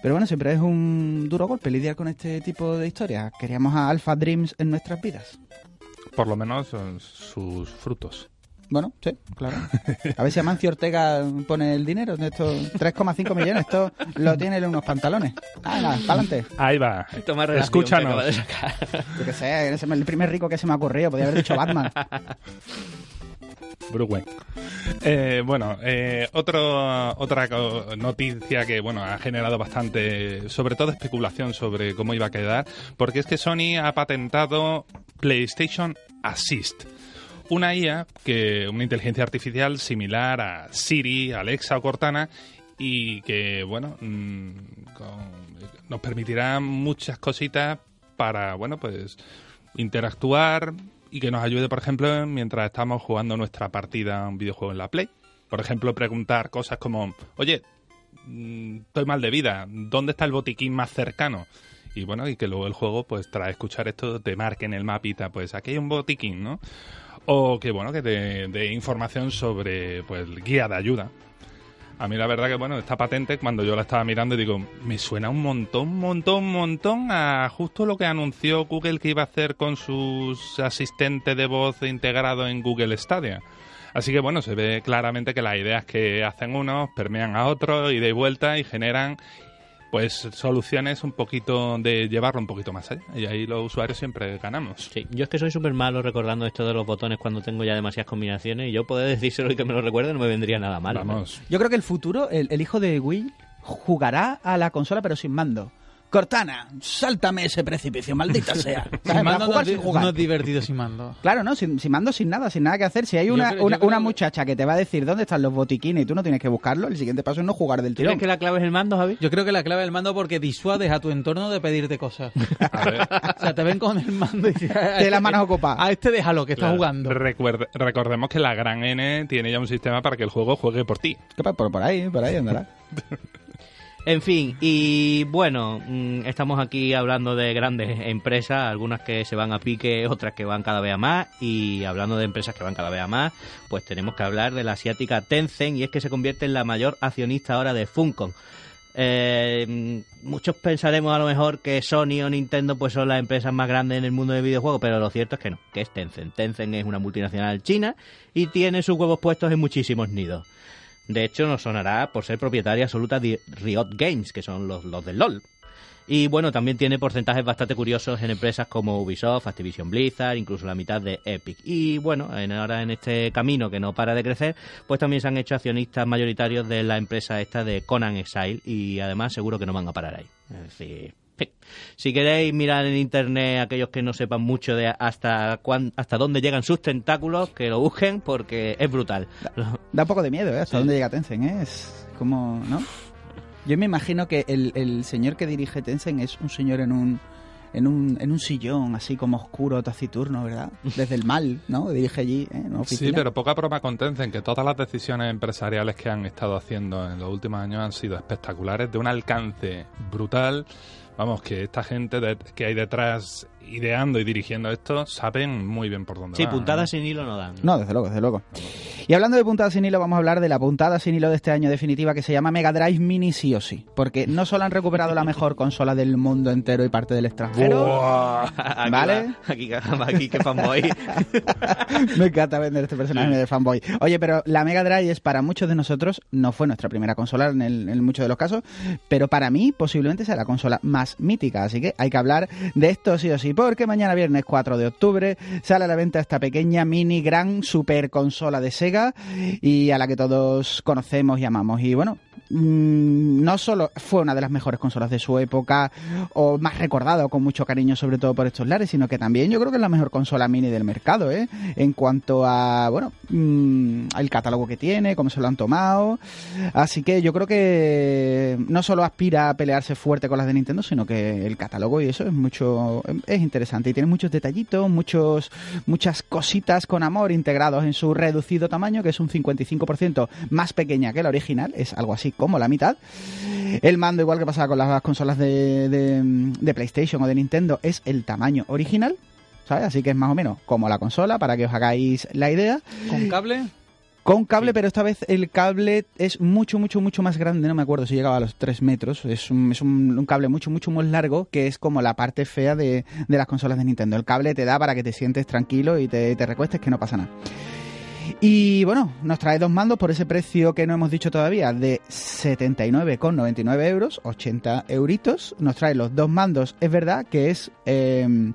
Pero bueno, siempre es un duro golpe lidiar con este tipo de historias. Queríamos a Alpha Dreams en nuestras vidas.
Por lo menos sus frutos.
Bueno, sí, claro. A ver si Amancio Ortega pone el dinero. de Estos 3,5 millones, esto lo tiene en unos pantalones. Ah, para adelante.
Ahí va.
Toma relación que
Escúchanos.
acaba de sacar.
Yo qué sé, el primer rico que se me ha ocurrido. Podría haber dicho Batman.
Wayne. Eh, bueno, eh, otra noticia que bueno ha generado bastante, sobre todo especulación sobre cómo iba a quedar, porque es que Sony ha patentado PlayStation Assist. Una IA, que una inteligencia artificial similar a Siri, Alexa o Cortana, y que, bueno, mm, nos permitirá muchas cositas para, bueno, pues interactuar y que nos ayude, por ejemplo, mientras estamos jugando nuestra partida un videojuego en la Play. Por ejemplo, preguntar cosas como, oye, mm, estoy mal de vida, ¿dónde está el botiquín más cercano? Y bueno, y que luego el juego, pues tras escuchar esto, te marque en el mapita, pues aquí hay un botiquín, ¿no? O que bueno, que te dé información sobre, pues, guía de ayuda. A mí la verdad que, bueno, esta patente, cuando yo la estaba mirando, digo, me suena un montón, montón, montón a justo lo que anunció Google que iba a hacer con sus asistentes de voz integrado en Google Stadia. Así que, bueno, se ve claramente que las ideas que hacen unos permean a otros y de vuelta y generan, pues, soluciones un poquito de llevarlo un poquito más allá. Y ahí los usuarios siempre ganamos.
Sí, yo es que soy súper malo recordando esto de los botones cuando tengo ya demasiadas combinaciones y yo poder decírselo y que me lo recuerde no me vendría nada mal.
Vamos.
Yo creo que el futuro, el, el hijo de Will jugará a la consola pero sin mando. Cortana, sáltame ese precipicio, maldita sea.
Mando no es di-
sin jugar.
no es divertido sin mando.
Claro, no, sin, sin mando, sin nada, sin nada que hacer. Si hay una,
creo-
una,
creo
una
que-
muchacha que te va a decir dónde están los botiquines y tú no tienes que buscarlo, el siguiente paso es no jugar del
¿Crees
tirón.
que la clave es el mando, Javi?
Yo creo que la clave del mando porque disuades a tu entorno de pedirte cosas.
A ver,
O sea, te ven con el mando y dices, "A
Te las
este-
manos ocupadas.
A este déjalo, que está
claro,
jugando.
recuerde- recordemos que la gran N tiene ya un sistema para que el juego juegue por ti.
¿Qué pa- Por, por ahí, por ahí andará.
En fin, y bueno, mm, estamos aquí hablando de grandes empresas, algunas que se van a pique, otras que van cada vez más, y hablando de empresas que van cada vez más, pues tenemos que hablar de la asiática Tencent, y es que se convierte en la mayor accionista ahora de Funcom. Eh, muchos pensaremos a lo mejor que Sony o Nintendo pues son las empresas más grandes en el mundo de videojuegos, pero lo cierto es que no, que es Tencent. Tencent es una multinacional china y tiene sus huevos puestos en muchísimos nidos. De hecho, nos sonará por ser propietaria absoluta de Riot Games, que son los, los del LOL. Y bueno, también tiene porcentajes bastante curiosos en empresas como Ubisoft, Activision Blizzard, incluso la mitad de Epic. Y bueno, en, ahora en este camino que no para de crecer, pues también se han hecho accionistas mayoritarios de la empresa esta de Conan Exile y además seguro que no van a parar ahí. Es decir, si queréis mirar en internet aquellos que no sepan mucho de hasta cuán, hasta dónde llegan sus tentáculos, que lo busquen porque es brutal.
Da un poco de miedo, ¿eh? Hasta dónde llega Tencent, ¿eh? Es como, ¿no? Yo me imagino que el, el señor que dirige Tencent es un señor en un en un, en un sillón así como oscuro, taciturno, ¿verdad? Desde el mal, ¿no? Dirige allí, ¿eh? en una
Sí, pero poca broma con Tencent, que todas las decisiones empresariales que han estado haciendo en los últimos años han sido espectaculares, de un alcance brutal. Vamos, que esta gente de- que hay detrás ideando y dirigiendo esto saben muy bien por dónde
Sí,
van,
puntadas
¿no?
sin hilo no dan.
No, desde luego, desde luego. Y hablando de puntadas sin hilo, vamos a hablar de la puntada sin hilo de este año definitiva que se llama Mega Drive Mini sí o sí. Porque no solo han recuperado la mejor consola del mundo entero y parte del extranjero.
Aquí
Vale.
va- Aquí, aquí que fanboy.
Me encanta vender este personaje de fanboy. Oye, pero la Mega Drive es para muchos de nosotros, no fue nuestra primera consola en, el- en muchos de los casos, pero para mí posiblemente sea la consola más mítica. Así que hay que hablar de esto sí o sí, porque mañana viernes 4 de octubre sale a la venta esta pequeña mini gran super consola de Sega y a la que todos conocemos y amamos. Y bueno, no solo fue una de las mejores consolas de su época o más recordado con mucho cariño sobre todo por estos lares, sino que también yo creo que es la mejor consola mini del mercado, ¿eh? En cuanto a, bueno, mm, el catálogo que tiene, cómo se lo han tomado. Así que yo creo que no solo aspira a pelearse fuerte con las de Nintendo, sino que el catálogo y eso es mucho es interesante y tiene muchos detallitos, muchos muchas cositas con amor integrados en su reducido tamaño, que es un 55% más pequeña que la original, es algo así como la mitad. El mando, igual que pasaba con las consolas de, de, de PlayStation o de Nintendo, es el tamaño original. ¿Sabes? Así que es más o menos como la consola, para que os hagáis la idea.
¿Con cable?
Con cable, pero esta vez el cable es mucho, mucho, mucho más grande. No me acuerdo si llegaba a los 3 metros. Es un, es un, un cable mucho, mucho más largo, que es como la parte fea de, de las consolas de Nintendo. El cable te da para que te sientes tranquilo y te, te recuestes que no pasa nada. Y bueno, nos trae dos mandos por ese precio que no hemos dicho todavía, de 79,99 euros, 80 euritos. Nos trae los dos mandos, es verdad que es eh,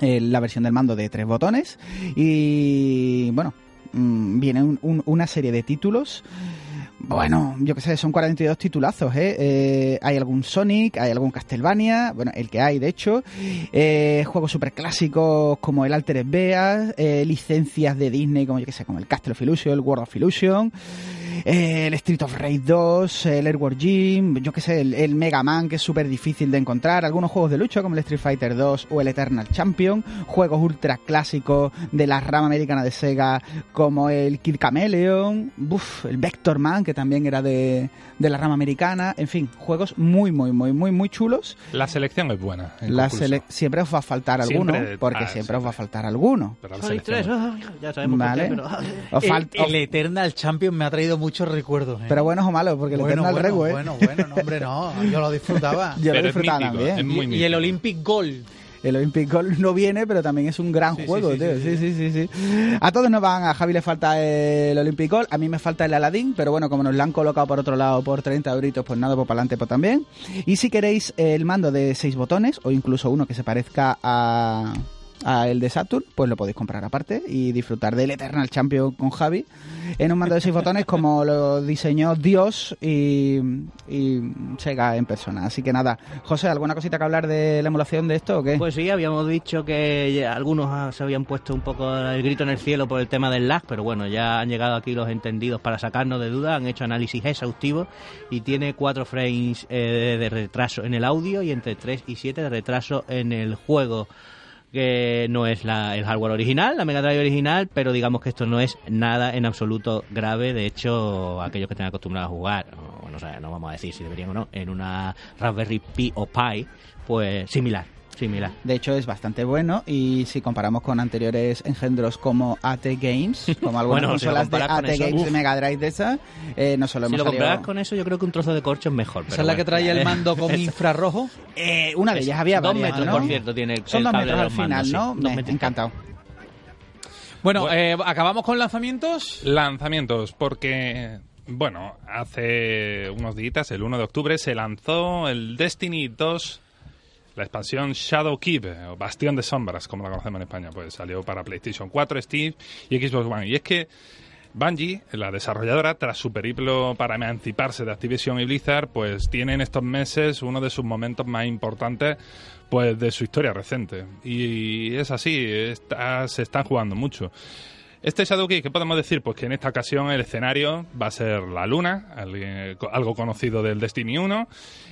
la versión del mando de tres botones. Y bueno, mm, viene un- un- una serie de títulos. Bueno, yo qué sé, son 42 titulazos, ¿eh? Eh, Hay algún Sonic, hay algún Castlevania, bueno, el que hay, de hecho. Eh, juegos super clásicos como el Altered Beast, eh, licencias de Disney como yo que sé, como el Castle of Illusion, el World of Illusion, eh, el Street of Rage 2, el Airworld Gym, yo que sé, el, el Mega Man que es súper difícil de encontrar, algunos juegos de lucha como el Street Fighter 2 o el Eternal Champion, juegos ultra clásicos de la rama americana de Sega como el Kid Chameleon, buf, el Vector Man que también era de, de la rama americana, en fin, juegos muy, muy, muy, muy, muy chulos.
La selección es buena. en
La sele- siempre os va a faltar alguno,
Siempre-
porque
ah,
siempre os va a faltar alguno.
Pero la
Sonic
selección
3,
es-
ah, ya sabemos
Vale.
por qué, pero...
Os
El, Eternal Champion me ha traído muchos recuerdos. ¿eh?
pero buenos o malos, porque
bueno,
Eternal
bueno,
Regu, ¿eh?
bueno, bueno, no, hombre, no. Yo lo disfrutaba.
Yo lo disfrutaba
mítico,
también.
y, y el. Olympic Gold.
El Olympic Gold no viene, pero también es un gran
Sí,
juego,
sí,
tío.
sí,
Sí,
sí.
sí, sí, sí. A todos nos van, a Javi le falta el Olympic Gold, a mí me falta el Aladdin, pero bueno, como nos lo han colocado por otro lado por 30 euritos, pues nada, por para adelante, pues también. Y si queréis el mando de 6 botones, o incluso uno que se parezca a, a el de Saturn, pues lo podéis comprar aparte y disfrutar del Eternal Champion con Javi en un mando de 6 botones como lo diseñó Dios y, y Sega en persona. Así que nada, José, ¿alguna cosita que hablar de la emulación de esto o qué?
Pues sí, habíamos dicho que algunos ah, se habían puesto un poco el grito en el cielo por el tema del lag, pero bueno, ya han llegado aquí los entendidos para sacarnos de duda, han hecho análisis exhaustivos y tiene 4 frames eh, de retraso en el audio y entre 3 y 7 de retraso en el juego que no es la- el hardware original, la Mega Drive original, pero digamos que esto no es nada en absoluto grave. De hecho, aquellos que estén acostumbrados a jugar, o no, no vamos a decir si deberían o no, en una Raspberry Pi o Pi, pues similar, similar.
De hecho, es bastante bueno y si comparamos con anteriores engendros como AT Games, como algunas
Bueno, si lo
consolas de AT
eso,
Games de
uf.
Mega Drive de esas, eh, no solo
Si
hemos
lo
salido-
comparas con eso, yo creo que un trozo de corcho es mejor.
Esa es la que traía el
eh,
mando con infrarrojo.
Eh, una de ellas había
Dos
varias,
metros,
¿no?
por cierto, tiene el,
Son
el
dos
cable
metros
de
al
mandos,
final,
sí,
¿no?
dos
Me,
metros.
encantado.
Bueno,
Bueno.
eh, acabamos con lanzamientos.
Lanzamientos, porque, bueno, hace unos días, el 1 de octubre, se lanzó el Destiny 2, la expansión Shadow Keep, o Bastión de Sombras, como la conocemos en España, pues salió para PlayStation 4, Steam y Xbox One. Y es que Bungie, la desarrolladora, tras su periplo para emanciparse de Activision y Blizzard, pues tiene en estos meses uno de sus momentos más importantes pues de su historia reciente. Y es así, está- se están jugando mucho. Este Shadowkeep, ¿qué podemos decir? Pues que en esta ocasión el escenario va a ser la Luna, alguien- algo conocido del Destiny 1,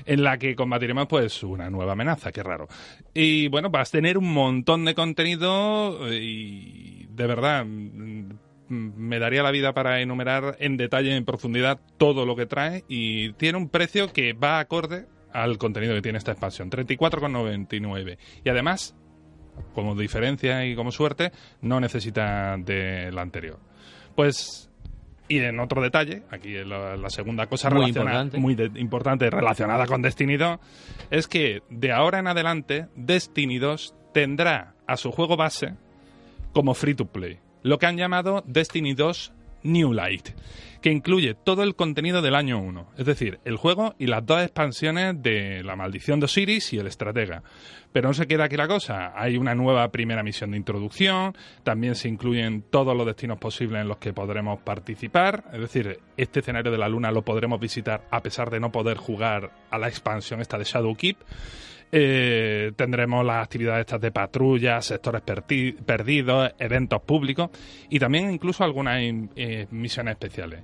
en la que combatiremos pues una nueva amenaza, qué raro. Y bueno, vas a tener un montón de contenido eh, y de verdad mm, me daría la vida para enumerar en detalle, en profundidad, todo lo que trae y tiene un precio que va acorde al contenido que tiene esta expansión, 34,99. Y además, como diferencia y como suerte, no necesita de la anterior. Pues, y en otro detalle, aquí la, la segunda cosa
Muy importante.
muy de- importante relacionada con Destiny 2, es que de ahora en adelante Destiny 2 tendrá a su juego base como free to play, lo que han llamado Destiny 2 New Light, que incluye todo el contenido del año 1, es decir, el juego y las dos expansiones de La Maldición de Osiris y El Estratega. Pero no se queda aquí la cosa, hay una nueva primera misión de introducción, también se incluyen todos los destinos posibles en los que podremos participar, es decir, este escenario de la Luna lo podremos visitar a pesar de no poder jugar a la expansión esta de Shadowkeep. Eh, tendremos las actividades estas de patrulla, sectores perdidos, eventos públicos y también incluso algunas eh, misiones especiales.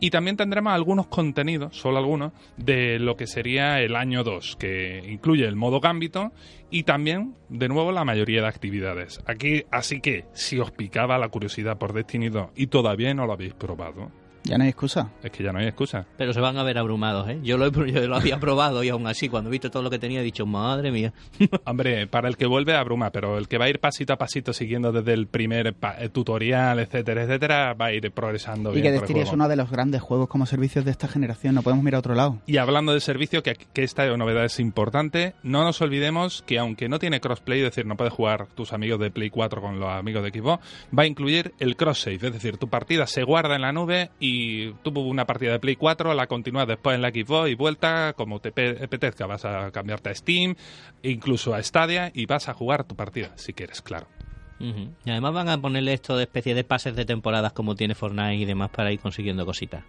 Y también tendremos algunos contenidos, solo algunos, de lo que sería el año 2, que incluye el modo Gambito y también, de nuevo, la mayoría de actividades. Aquí, así que, si os picaba la curiosidad por Destiny 2 y todavía no lo habéis probado,
Ya no hay excusa.
es que ya no hay excusa.
Pero se van a ver abrumados, ¿eh? Yo lo, he- yo lo había probado y aún así, cuando he visto todo lo que tenía, he dicho, madre mía.
Hombre, para el que vuelve abruma, pero el que va a ir pasito a pasito siguiendo desde el primer eh, tutorial, etcétera, etcétera, va a ir progresando
Y
bien
que Destiny es uno de los grandes juegos como servicios de esta generación. No podemos mirar a otro lado.
Y hablando del servicio, que, que esta novedad es importante, no nos olvidemos que aunque no tiene crossplay, es decir, no puedes jugar tus amigos de Play 4 con los amigos de Xbox, va a incluir el cross save, es decir, tu partida se guarda en la nube y tú una partida de Play 4 la continúas después en la Xbox y vuelta como te pe- apetezca, vas a cambiarte a Steam, incluso a Stadia y vas a jugar tu partida, si quieres, claro.
Y además van a ponerle esto de especie de pases de temporadas como tiene Fortnite y demás para ir consiguiendo cositas.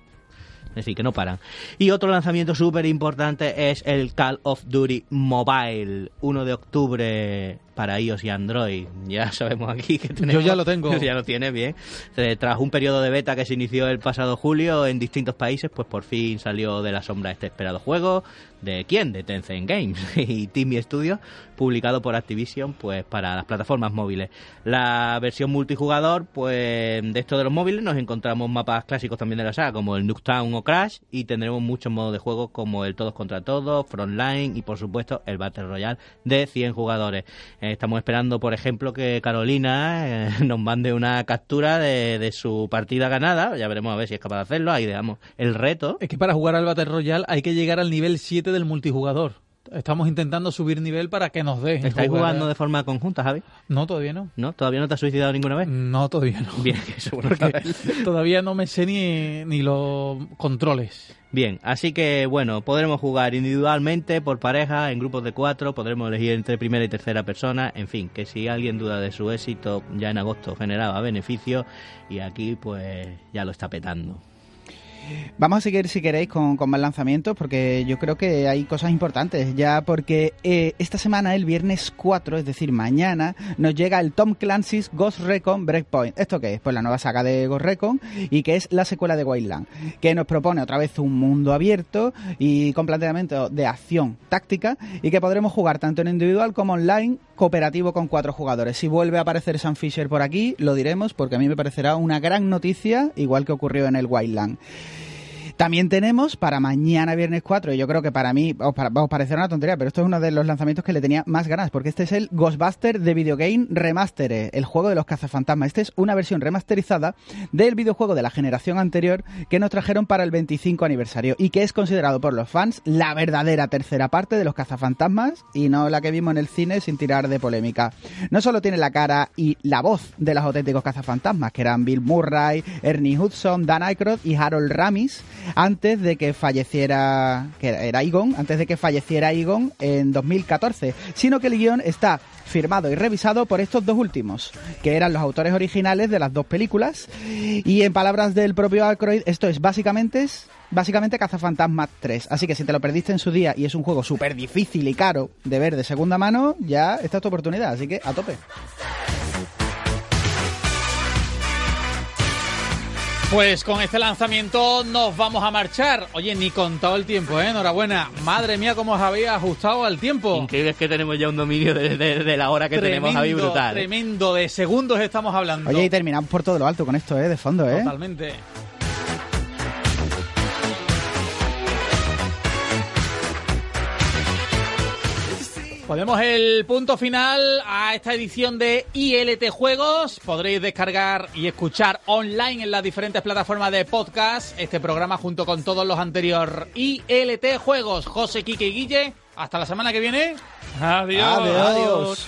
Es decir, que no paran. Y otro lanzamiento súper importante es el Call of Duty Mobile, 1 de octubre para iOS y Android. Ya sabemos aquí que tenemos...
ya lo tengo.
ya lo tienes bien. Eh, Tras un periodo de beta que se inició el pasado julio en distintos países, pues por fin salió de la sombra este esperado juego. ¿De quién? De Tencent Games y Timmy Studios, publicado por Activision pues para las plataformas móviles. La versión multijugador, pues de esto de los móviles nos encontramos mapas clásicos también de la saga, como el Nuketown o Crash, y tendremos muchos modos de juego como el Todos contra Todos, Frontline y por supuesto el Battle Royale de 100 jugadores. Eh, estamos esperando, por ejemplo, que Carolina eh, nos mande una captura de, de su partida ganada, ya veremos a ver si es capaz de hacerlo, ahí dejamos el reto.
Es que para jugar al Battle Royale hay que llegar al nivel 7 del multijugador. Estamos intentando subir nivel para que nos dé.
¿Estáis
jugar.
jugando de forma conjunta, Javi?
No, todavía no.
¿No? ¿Todavía no te has suicidado ninguna vez?
No, todavía no.
Bien, eso bueno
Porque todavía no me sé ni, ni los controles.
Bien, así que bueno, podremos jugar individualmente, por pareja, en grupos de cuatro, podremos elegir entre primera y tercera persona, en fin, que si alguien duda de su éxito, ya en agosto generaba beneficio y aquí pues ya lo está petando.
Vamos a seguir, si queréis, con, más lanzamientos, porque yo creo que hay cosas importantes. Ya porque eh, esta semana, el viernes 4, es decir, mañana, nos llega el Tom Clancy's Ghost Recon Breakpoint. ¿Esto qué es? Pues la nueva saga de Ghost Recon y que es la secuela de Wildland, que nos propone otra vez un mundo abierto y con planteamiento de acción táctica y que podremos jugar tanto en individual como online cooperativo con cuatro jugadores. Si vuelve a aparecer Sam Fisher por aquí, lo diremos porque a mí me parecerá una gran noticia, igual que ocurrió en el Wildland. También tenemos para mañana, viernes 4, y yo creo que para mí os, para- os parecerá una tontería, pero esto es uno de los lanzamientos que le tenía más ganas, porque este es el Ghostbuster de Videogame Remastered, el juego de los cazafantasmas. Este es una versión remasterizada del videojuego de la generación anterior que nos trajeron para el 25 aniversario y que es considerado por los fans la verdadera tercera parte de los cazafantasmas y no la que vimos en el cine sin tirar de polémica. No solo tiene la cara y la voz de los auténticos cazafantasmas, que eran Bill Murray, Ernie Hudson, Dan Aykroyd y Harold Ramis, antes de que falleciera, que era Egon, antes de que falleciera Egon en 2014, sino que el guion está firmado y revisado por estos dos últimos, que eran los autores originales de las dos películas, y en palabras del propio Aykroyd, esto es básicamente es básicamente Cazafantasmas 3. Así que si te lo perdiste en su día y es un juego súper difícil y caro de ver de segunda mano, ya esta es tu oportunidad, así que a tope.
Pues con este lanzamiento nos vamos a marchar. Oye, ni contado el tiempo, ¿eh? Enhorabuena. Madre mía, cómo os había ajustado al tiempo.
Increíble es que tenemos ya un dominio de, de- de la hora que tenemos, Javi, brutal. ¿eh?
Tremendo, de segundos estamos hablando.
Oye, y terminamos por todo lo alto con esto, ¿eh? De fondo, ¿eh?
Totalmente. Ponemos el punto final a esta edición de ILT Juegos. Podréis descargar y escuchar online en las diferentes plataformas de podcast este programa junto con todos los anteriores ILT Juegos. José, Quique y Guille, hasta la semana que viene.
Adiós.
Adiós.